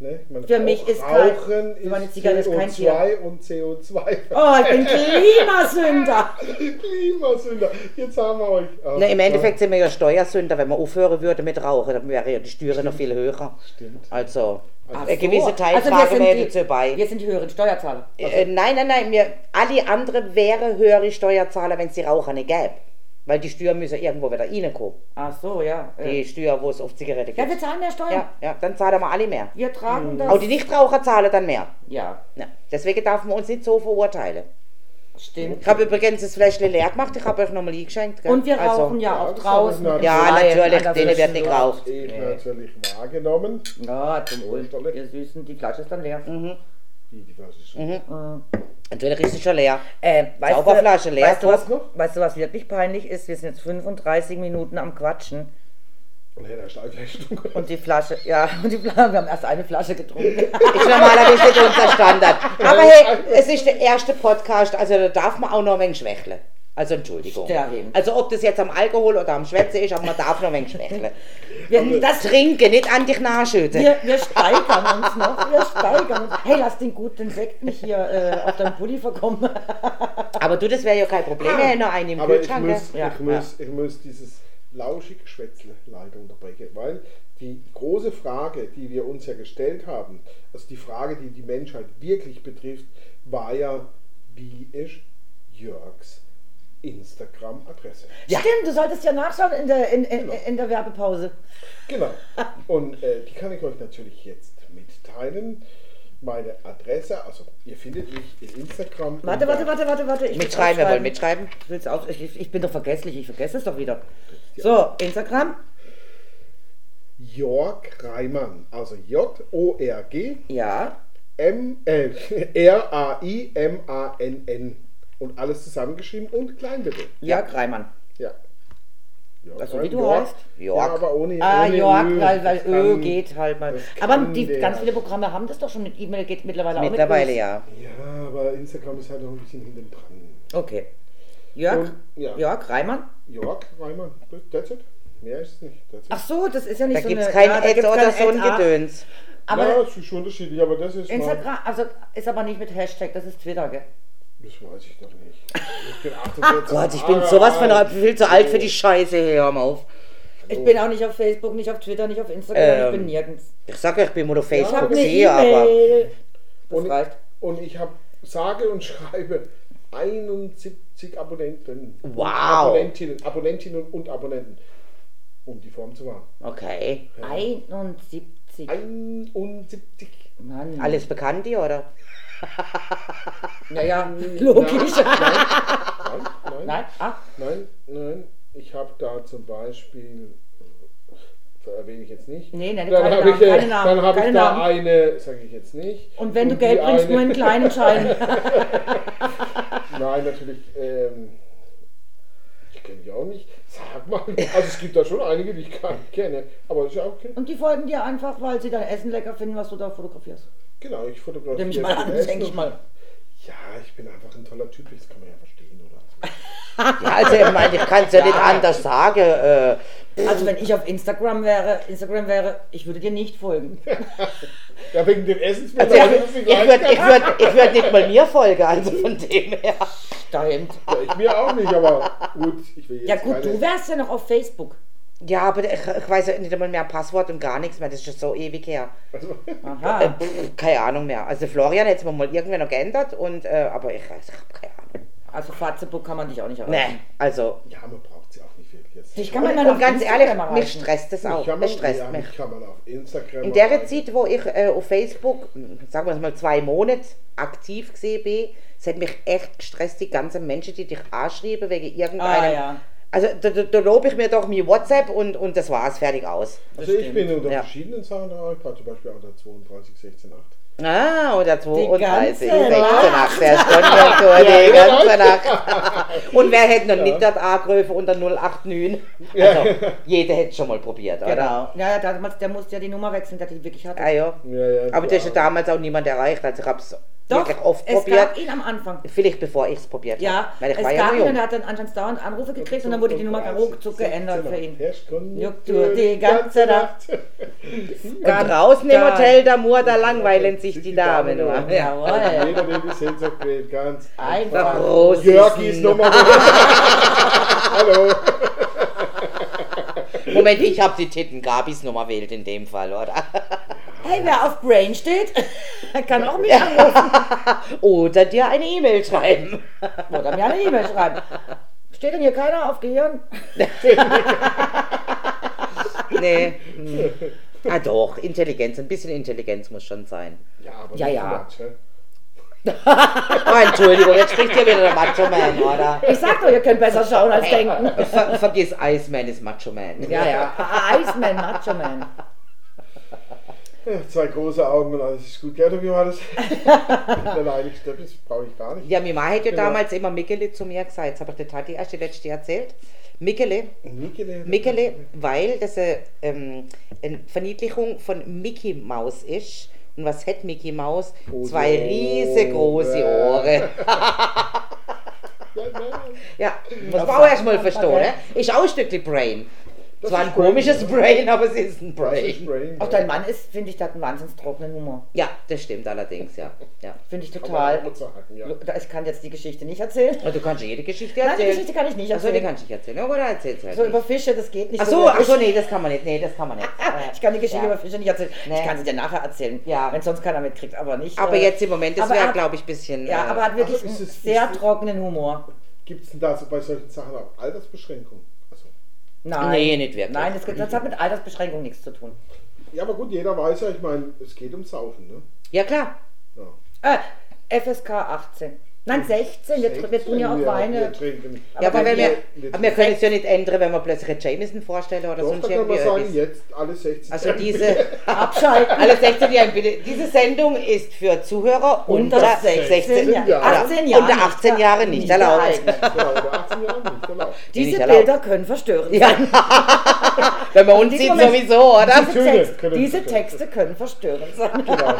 Ne? Für mich ist kein- Rauchen für meine ist Zigarette ist kein CO2 und CO2. Oh, ich bin Klimasünder. [LAUGHS] Klimasünder. Jetzt haben wir euch. Ah, Na, Im Endeffekt sind wir ja Steuersünder. Wenn man aufhören würde mit Rauchen, dann wäre ja die Steuer noch viel höher. Stimmt. Also, Ach eine gewisse so. Teilfrage also wir wäre sind dazu die, bei. Wir sind die höheren Steuerzahler. Äh, nein, nein, nein. Wir, alle anderen wären höhere Steuerzahler, wenn es die Raucher nicht gäbe. Weil die Steuern müssen irgendwo wieder reinkommen. Ach so, ja. Die Steuer, wo es auf Zigarette Ja, wir geht. zahlen mehr Steuern. Ja, ja, dann zahlen wir alle mehr. Wir tragen das. Auch die Nichtraucher zahlen dann mehr. ja, Ja. Deswegen darf man uns nicht so verurteilen. Stimmt. Ich habe übrigens das Fläschchen leer gemacht, ich habe euch nochmal eingeschenkt. gell? Und wir Also- rauchen ja auch draußen. habe ich Ja, natürlich- natürlich, denen wird nicht geraucht. Ich natürlich wahrgenommen. Ja, zum Wohl. Ihr Süßen, die Flasche ist dann leer. Die, die Flasche ist Mhm. Ist sie schon leer. Äh, weißt Zauberflasche du, leer, weißt du, was, noch? weißt du, was wirklich peinlich ist? Wir sind jetzt 35 Minuten am Quatschen. Und hätte er Stahlfleischstunde. [LAUGHS] Und die Flasche, ja, und die Flasche, wir haben erst eine Flasche getrunken. Ist normalerweise nicht [LAUGHS] unser Standard. Aber hey, es ist der erste Podcast, also da darf man auch noch ein wenig schwächeln. Also Entschuldigung. Stimmt. Also ob das jetzt am Alkohol oder am Schwätze ist, aber man darf noch ein wenig schwächeln. Wir, Das Trinken, nicht an dich nachschütten. wir, wir steigern uns noch, wir steigern uns. Hey, lass den guten Sekt nicht hier äh, auf deinen Pulli verkommen. [LAUGHS] Aber du, das wäre ja kein Problem. Haben noch einen im Aber ich Kühlschrank. muss, gell? ich, muss, ich muss dieses lauschige Schwätzle leider unterbrechen, weil die große Frage, die wir uns ja gestellt haben, also die Frage, die die Menschheit wirklich betrifft, war ja, wie ist Jörgs Instagram-Adresse? Stimmt, du solltest ja nachschauen in der, in, in, in der Werbepause. Genau. Und äh, die kann ich euch natürlich jetzt mitteilen. Meine Adresse, also ihr findet mich in Instagram. Warte, warte, warte, warte, warte. Ich Mitschreiben, wir wollen mitschreiben. Ich, will's auf, ich, ich bin doch vergesslich, ich vergesse es doch wieder. So, Instagram. Jörg Reimann. Also J-O-R-G Ja. M äh, [LAUGHS] R-A-I-M-A-N-N. Und alles zusammengeschrieben und klein bitte. Jörg Reimann. Ja. Jörg Also, wie du Jörg. heißt? Jörg. Ja, aber ohne, Ah, ohne Jörg, Ö. weil, weil Das Ö kann- geht halt mal. das Aber die ganz viele Programme haben das doch schon mit E-Mail, geht mittlerweile Mittlerweile auch mit ja. Ja, aber Instagram ist halt noch ein bisschen hinten dran. Okay. Jörg, Und, ja. Jörg Reimann. Jörg Reimann, that's it. Mehr ist es nicht. That's it. Ach so, das ist ja nicht Da so gibt es eine... kein ja, da Ad gibt's oder kein so ein ah. Gedöns. Aber ja, es ist schon unterschiedlich, aber das ist mal, Instagram, also ist aber nicht mit Hashtag, das ist Twitter, gell? Das weiß ich noch nicht. Ich bin 48 Gott, ich bin sowas von viel zu alt für die Scheiße. Hey, hör mal auf. Ich bin auch nicht auf Facebook, nicht auf Twitter, nicht auf Instagram, ich Ähm, bin nirgends. Ich sag euch, ich bin mal auf Ich habe Facebook eine sehe, aber. E-Mail. Das Und, reicht. und ich habe sage und schreibe 71 Abonnenten. Wow. Abonnentinnen, Abonnentinnen und Abonnenten. Um die Form zu wahren. Okay. 71. 71. Mann. Alles bekannt hier, oder? [LAUGHS] Ja, ja, [LAUGHS] logisch. Nein, nein, nein, Nein, ah, nein, nein. Ich habe da zum Beispiel, äh, erwähne ich jetzt nicht. Nee, nenne dann habe ich, äh, keine Namen, dann habe ich da Namen. eine, sage ich jetzt nicht. und wenn du Geld bringst, eine- nur in kleinen [LAUGHS] Scheinen. Nein, natürlich. Ähm, ich kenne die auch nicht. Sag mal. Also es gibt da schon einige, die ich gar nicht kenne. Aber das ist ja auch okay. Und die folgen dir einfach, weil sie dein Essen lecker finden, was du da fotografierst. Genau, ich fotografiere. Nehme ich mal an, denke ich mal. Ja, ich bin einfach ein toller Typ, das kann man ja verstehen, oder? [LAUGHS] Ja, also ich meine, ich kann es ja nicht anders sagen. Äh, Also wenn ich auf Instagram wäre, Instagram wäre, ich würde dir nicht folgen. [LAUGHS] Ja, wegen dem Essen. also ich ich würde ich würd, ich würd nicht mal mir folgen, also von dem her. Stimmt. Ja, ich mir auch nicht, aber gut, ich will jetzt Ja gut, keine, du wärst ja noch auf Facebook. Ja, aber ich, ich weiß ja nicht einmal mehr Passwort und gar nichts mehr. Das ist schon so ewig her. Also, [LAUGHS] Äh, Aha. pff, keine Ahnung mehr. Also Florian hat es mir mal irgendwann noch geändert, und, äh, aber ich, weiß, ich habe keine Ahnung. Also Fatzebook kann man dich auch nicht erreichen. Nee, also. ja, man braucht sie auch nicht wirklich jetzt. Dich kann Und, man mal und auf ganz Instagram ehrlich, mich erreichen. stresst das Mich auch. kann man, Es stresst ja, mich. mich kann man auf Instagram In der erreichen. Zeit, wo ich äh, auf Facebook, sagen wir mal zwei Monate aktiv gesehen bin, es hat mich echt gestresst, die ganzen Menschen, die dich anschreiben wegen irgendeinem. Ah, ja. Also da, da, da lobe ich mir doch mir WhatsApp und, und das war's, fertig aus. Also ich bin unter Ja. verschiedenen Sachen erreichbar, zum Beispiel auch der 32 16 8. Ah, oder 32, ganze 16, Nacht. 8, der Stunde, die ganze Nacht. [LAUGHS] Und wer hätte noch nicht das angerufen unter 089? Also, jeder hätte schon mal probiert, oder? Genau. Ja, ja, damals, der musste ja die Nummer wechseln, der die wirklich hatte. Ah, ja. Ja, ja, Aber das hat klar. damals auch niemand erreicht, also ich habe es Doch, wirklich oft es probiert. gab ihn am Anfang. Vielleicht bevor ich es probiert Ja, habe. Weil ich es war ja gab noch ihn und er hat dann anscheinend dauernd Anrufe gekriegt und dann wurde die Nummer ruckzuck geändert für ihn. Juckt Juckt die ganze Nacht. Und draußen im Hotel D'Amour, da langweilen sich die Damen nur. Ja. Jawohl. Jeder, der die Sehnsucht wählt, ganz Einfach. Groß Jörgis ist- Nummer. [LAUGHS] Hallo. Moment, ich habe die Titten Gabis Nummer wählt in dem Fall, oder? Hey, wer auf Brain steht, [LAUGHS] kann auch mich anrufen [LAUGHS] Oder dir eine E-Mail schreiben. [LAUGHS] oder mir eine E-Mail schreiben. Steht denn hier keiner auf Gehirn? Nee. Hm. Ah doch, Intelligenz, ein bisschen Intelligenz muss schon sein. Ja, aber Ja, ja. Oh, Entschuldigung, jetzt spricht hier wieder der Macho Man, oder? Ich sag doch, ihr könnt besser schauen als denken. Ver vergiss Iceman ist Macho Man. Ja, ja. Iceman, Macho Man. Ja, Zwei große Augen und alles ist gut. Gell, oder wie war das? [LAUGHS] Nein, nein, ich das brauche ich gar nicht. Ja, mir hat ja Genau. damals immer Mikkele zu mir gesagt, das habe ich der Tati erst die letzte erzählt. Mikkele, Mikkele. Mikkele, weil das eine, ähm, eine Verniedlichung von Mickey Maus ist. Und was hat Mickey Maus? Große Zwei riesengroße Ohren. [LAUGHS] Ohren. Ja, nein. Ja, muss man auch erstmal verstehen. Ne? Ist auch ein Stückchen Brain. Das Zwar ein Brain, komisches ja. Brain, aber es ist ein Das ist Brain. Brain. Auch dein Mann ist, finde ich, der hat einen wahnsinnig trockenen Humor. Ja, das stimmt allerdings, ja. ja. Finde ich total. sagen, ja. Ich kann jetzt die Geschichte nicht erzählen. Und du kannst jede Geschichte Nein, die erzählen. Geschichte kann ich nicht Achso, die erzählen. kannst du nicht erzählen. Oder erzähl's halt So nicht. über Fische, das geht nicht. Ach so, wirklich. ach so, nee, das kann man nicht. Nee, das kann man nicht. [LAUGHS] Ich kann die Geschichte Ja. über Fische nicht erzählen. Nee. Ich kann sie dir nachher erzählen, Ja. wenn sonst keiner mitkriegt, aber nicht. Aber äh, jetzt im Moment, das aber wäre, er- glaube ich, ein bisschen. Ja, äh, aber er hat wirklich Also einen sehr trockenen Humor. Gibt es denn da so bei solchen Sachen auch Altersbeschränkungen? Nein. Nee, nicht wirklich. Nein, das, das hat mit Altersbeschränkung nichts zu tun. ja, aber gut, jeder weiß ja, ich meine, es geht um Saufen, ne? Ja, klar. Ja. Äh, FSK 18. Nein, 16. Wir, wir tun ja auch Weine. Wir trinken. Ja, aber, wenn wir, wir- aber wir können es ja nicht ändern, wenn wir plötzlich einen Jameson vorstellen oder Doch, sonst da irgendwie sagen, etwas. jetzt alle 16. Also diese, [LAUGHS] Abschalten. alle 16 Jahre, bitte. Diese Sendung ist für Zuhörer unter, Unter 16, 16 Jahre. 18 Jahre. Unter 18 Jahre nicht erlaubt. geeignet. Oder 18 Jahre nicht erlaubt. Diese erlaubt. Bilder können verstörend Ja. sein. [LAUGHS] Wenn man uns sieht, sowieso, oder? Diese, Töne Text, können diese Texte können verstörend sein. Genau.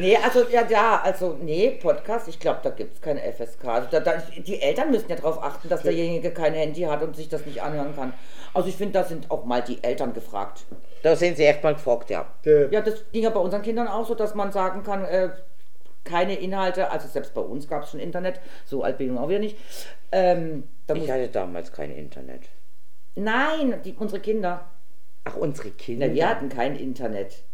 Nee, also ja, ja, also nee, Podcast, ich glaube, da gibt es keine FSK. Also, da, da, die Eltern müssen ja darauf achten, dass derjenige kein Handy hat und sich das nicht anhören kann. Also ich finde, da sind auch mal die Eltern gefragt. Da sind sie echt mal gefragt, ja. Der, Ja, das ging ja bei unseren Kindern auch so, dass man sagen kann, äh, keine Inhalte, also selbst bei uns gab es schon Internet, so alt bin ich nun auch wieder nicht. Ähm, Ich hatte damals kein Internet. nein, die, unsere Kinder, Ach, unsere Kinder. na, wir hatten kein Internet.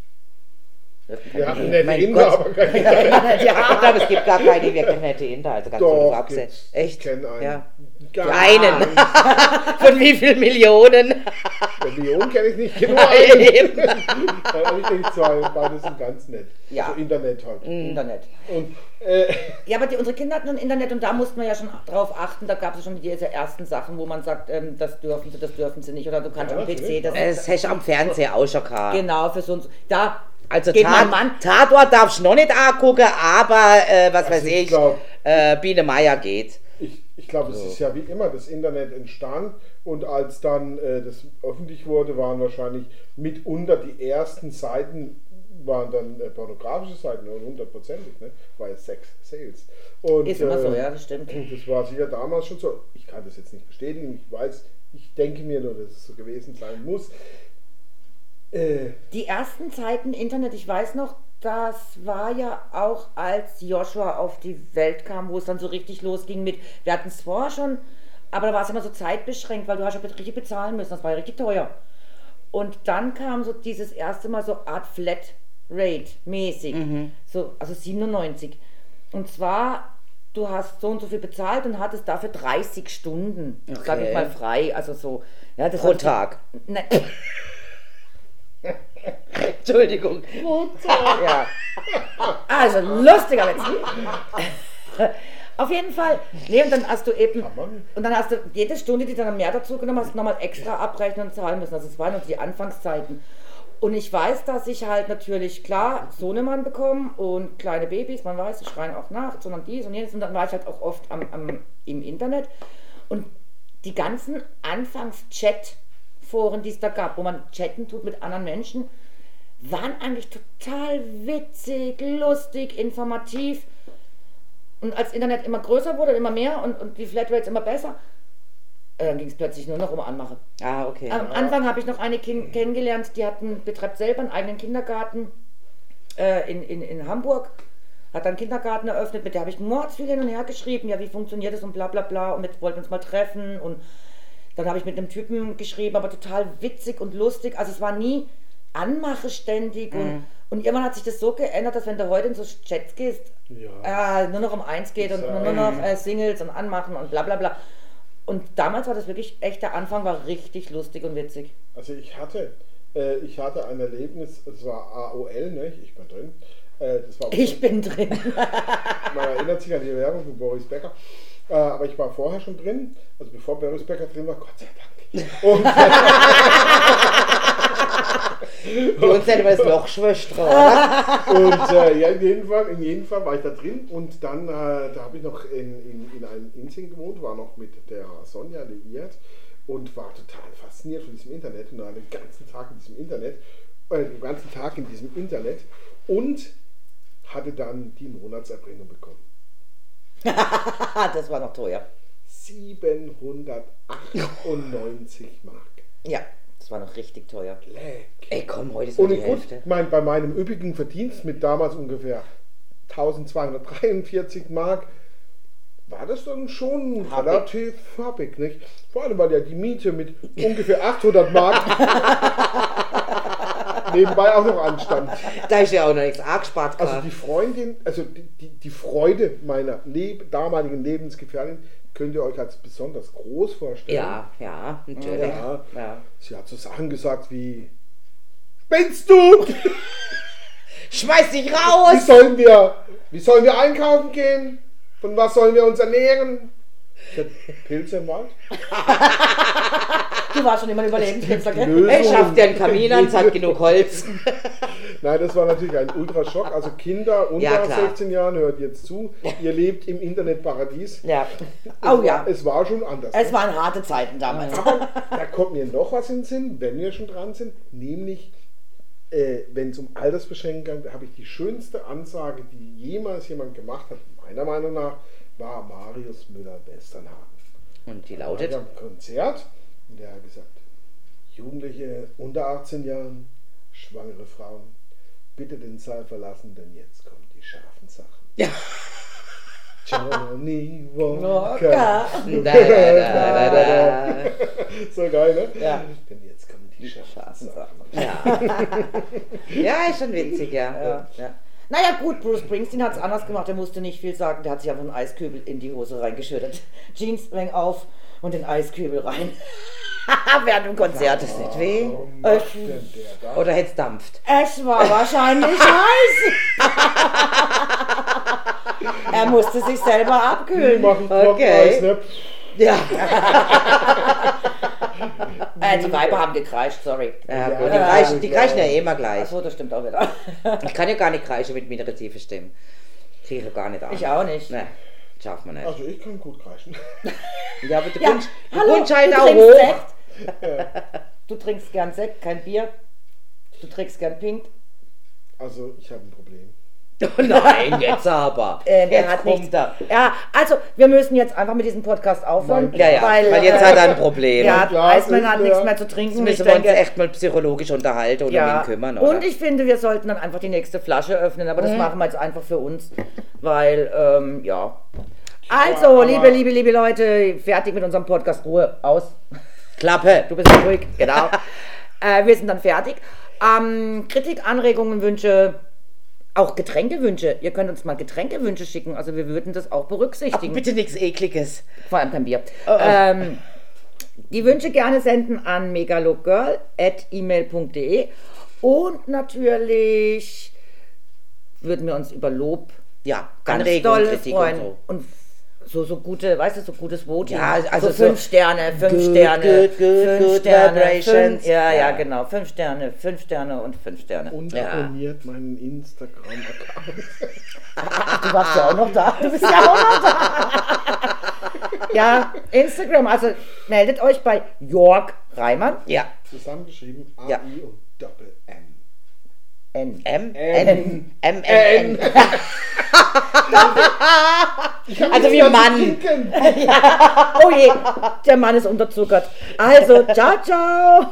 Wir hatten nette Mein Inder, Gott. aber keine [LAUGHS] Ja, Ich glaube, es gibt gar keine wirklich nette Inter, also ganz Doch, gibt's. Echt? Ich kenne einen. Ja. Gar Einen. [LAUGHS] Von wie viel Millionen? [LAUGHS] Der Million kenne ich nicht, genau einen. Dann habe ich die zwei, beide sind ganz nett. Ja. Also Internet halt. Internet. Und äh, Ja, aber die, unsere Kinder hatten ein Internet und da mussten wir ja schon drauf achten. Da gab es schon diese ersten Sachen, wo man sagt, ähm, das dürfen sie, das dürfen sie nicht. Oder du kannst Ja, am PC das. Das hast du am Fernseher auch schon gehabt. Genau, für so so. Da Also geht Tat, Mann. Tatort darfst du noch nicht angucken, aber äh, was weiß ich ich, glaub- äh, Biene Meier geht. ich, ich glaube, es ist ja wie immer, das Internet entstand und als dann äh, das öffentlich wurde, waren wahrscheinlich mitunter die ersten Seiten waren dann äh, pornografische Seiten und hundertprozentig, ne? weil Sex Sales. Und, ist immer so, äh, ja, das stimmt. Und das war sicher damals schon so. Ich kann das jetzt nicht bestätigen, ich weiß, ich denke mir nur, dass es so gewesen sein muss. Äh, Die ersten Zeiten Internet, ich weiß noch, das war ja auch, als Joshua auf die Welt kam, wo es dann so richtig losging mit, wir hatten es vorher schon, aber da war es immer so zeitbeschränkt, weil du hast ja richtig bezahlen müssen, das war ja richtig teuer. Und dann kam so dieses erste Mal so Art Flat Rate mäßig, so, also 97. Und zwar, du hast so und so viel bezahlt und hattest dafür 30 Stunden, sag ich Okay. mal frei, also so. Ja, das Pro Tag. Nein. [LAUGHS] Entschuldigung. Ja. Also, lustiger Witz. Auf jeden Fall. Nee, und dann hast du eben. Und dann hast du jede Stunde, die du dann mehr dazu genommen hast, nochmal extra abrechnen und zahlen müssen. Also, es waren noch die Anfangszeiten. Und ich weiß, dass ich halt natürlich, klar, Sohnemann bekommen und kleine Babys, man weiß, die schreien auch nachts und dann dies und jenes. Und dann war ich halt auch oft am, am, im Internet. Und die ganzen Anfangs-Chat-Foren, die es da gab, wo man chatten tut mit anderen Menschen, waren eigentlich total witzig, lustig, informativ. Und als Internet immer größer wurde, immer mehr und, und die Flatrates immer besser, äh, dann ging es plötzlich nur noch um Anmache. Ah, okay. Am Anfang habe ich noch eine kin kennengelernt, die hatten, betreibt selber einen eigenen Kindergarten äh, in, in, in Hamburg. Hat dann einen Kindergarten eröffnet, mit der habe ich mords viel hin und her geschrieben, ja, wie funktioniert das und bla bla bla und mit wollten uns mal treffen und dann habe ich mit einem Typen geschrieben, aber total witzig und lustig. Also es war nie Anmache ständig und, und irgendwann hat sich das so geändert, dass wenn du heute in so Chats gehst, Ja. äh, nur noch um eins geht und nur äh, noch äh, Singles und Anmachen und bla bla bla. Und damals war das wirklich echt, der Anfang war richtig lustig und witzig. Also ich hatte, äh, ich hatte ein Erlebnis, es war AOL, ne? ich bin drin, Äh, war Ich bin drin. [LAUGHS] Man erinnert sich an die Werbung von Boris Becker. Äh, aber ich war vorher schon drin, also bevor Boris Becker drin war, Gott sei Dank. Und, [LAUGHS] uns hätten wir das Loch Schwester, [LAUGHS] und äh, ja, in jedem, Fall, in jedem Fall war ich da drin und dann, äh, da habe ich noch in, in, in einem Insing gewohnt, war noch mit der Sonja liiert und war total fasziniert von diesem Internet und war den ganzen Tag in diesem Internet, äh, den ganzen Tag in diesem Internet und hatte dann die Monatserbringung bekommen. [LAUGHS] das war noch teuer. 798 Mark. Ja, das war noch richtig teuer. Leck. Ey, komm, heute ist Und die gut, Hälfte. ich mein, bei meinem üppigen Verdienst mit damals ungefähr 1243 Mark war das dann schon Happig. relativ happig, nicht? Vor allem, weil ja die Miete mit ungefähr 800 Mark [LAUGHS] nebenbei auch noch anstand. Da ist ja auch noch nichts angespart. Also die Freundin, also die, die, die Freude meiner Leb damaligen Lebensgefährtin könnt ihr euch als besonders groß vorstellen. ja, ja, natürlich. Ja. Ja. Sie hat so Sachen gesagt wie, spinnst du? [LAUGHS] Schmeiß dich Wie raus! sollen wir, wie sollen wir einkaufen gehen? Von was sollen wir uns ernähren? Pilze im Wald. [LAUGHS] Du warst schon immer ein Überlebenskünstler, gell? Er schafft ja einen Kamin an, es hat genug Holz. [LAUGHS] Nein, das war natürlich ein Ultraschock. Also Kinder unter Ja, klar. 16 Jahren hört jetzt zu. Ihr lebt im Internetparadies. Ja. Es Oh war, ja. Es war schon anders. Es waren harte Zeiten damals. Aber da kommt mir noch was in den Sinn, wenn wir schon dran sind, nämlich äh, wenn es um Altersbeschränkung geht, habe ich die schönste Ansage, die jemals jemand gemacht hat, meiner Meinung nach, war Marius Müller-Westernhagen. Und die lautet? am Konzert und der hat gesagt, Jugendliche unter 18 Jahren, schwangere Frauen, bitte den Saal verlassen, denn jetzt kommen die scharfen Sachen. Ja. [LAUGHS] Johnny Walker. Da, da, da. So geil, ne? Ja. Denn jetzt kommen die scharfen Sachen. [LAUGHS] Ja. ja, ist schon witzig, ja. Ja. ja. Naja gut, Bruce Springsteen hat es anders gemacht, er musste nicht viel sagen, der hat sich einfach einen Eiskübel in die Hose reingeschüttet. Jeansring auf und den Eiskübel rein. [LAUGHS] Während dem Konzert. Das nicht weh? Da? Oder hätte es dampft. Es war wahrscheinlich [LAUGHS] heiß. er musste sich selber abkühlen. machen Okay. Ne? Ja. [LAUGHS] Äh, die Weiber haben gekreischt, sorry. ja Ja, gut, die, kreischen, die kreischen ja eh immer gleich. Achso, das stimmt auch wieder. Ich kann ja gar nicht kreischen mit meiner tiefen Stimme. Kriege ich gar nicht an. Ich auch nicht. Nein, schafft man nicht. Also ich kann gut kreischen. Ja, aber du Ja, kommst, du hallo, kommst halt du auch trinkst hoch. Sekt. Du trinkst gern Sekt, kein Bier. Du trinkst gern Pink. Also ich habe ein Problem. Oh [LAUGHS] nein, jetzt aber. Ähm, er jetzt hat kommt nichts. er. Ja, also wir müssen jetzt einfach mit diesem Podcast aufhören. Nein. Ja, ja, weil, weil, jetzt äh, hat er ein Problem. Ja, Eismann hat nichts mehr zu trinken. Jetzt Ich müssen wir uns denke, echt mal psychologisch unterhalten oder ja. um ihn kümmern, oder? Und ich finde, wir sollten dann einfach die nächste Flasche öffnen, aber das Mhm. machen wir jetzt einfach für uns, weil, ähm, ja. Also, liebe, liebe, liebe Leute, fertig mit unserem Podcast. Ruhe, aus. Klappe. Du bist ruhig, genau. [LAUGHS] äh, wir sind dann fertig. Ähm, Kritik, Anregungen, Wünsche, auch Getränkewünsche. Ihr könnt uns mal Getränkewünsche schicken. Also wir würden das auch berücksichtigen. Bitte nichts Ekliges. Vor allem kein Bier. oh. Ähm, die Wünsche gerne senden an megalogirl.email.de und natürlich würden wir uns über Lob Ja, ganz Anregung, doll Kritik freuen. und so. Und so, so gute, weißt du, so gutes Voting. Ja, also so so fünf Sterne, fünf good, Sterne, good, good, fünf good Sterne, vibrations. fünf, ja, ja, Ja. genau, fünf Sterne, fünf Sterne und fünf Sterne. Und Ja. abonniert meinen Instagram-Account. [LAUGHS] Du warst ja auch noch da. Du bist ja auch noch da. ja, Instagram, also meldet euch bei Jörg Reimann. Ja. Zusammengeschrieben AI Ja. und Doppel-N. N. M, N. N, M, N, [LAUGHS] Also wie Mann. trinken. [LAUGHS] Oh je, der Mann ist unterzuckert. Also, ciao, ciao.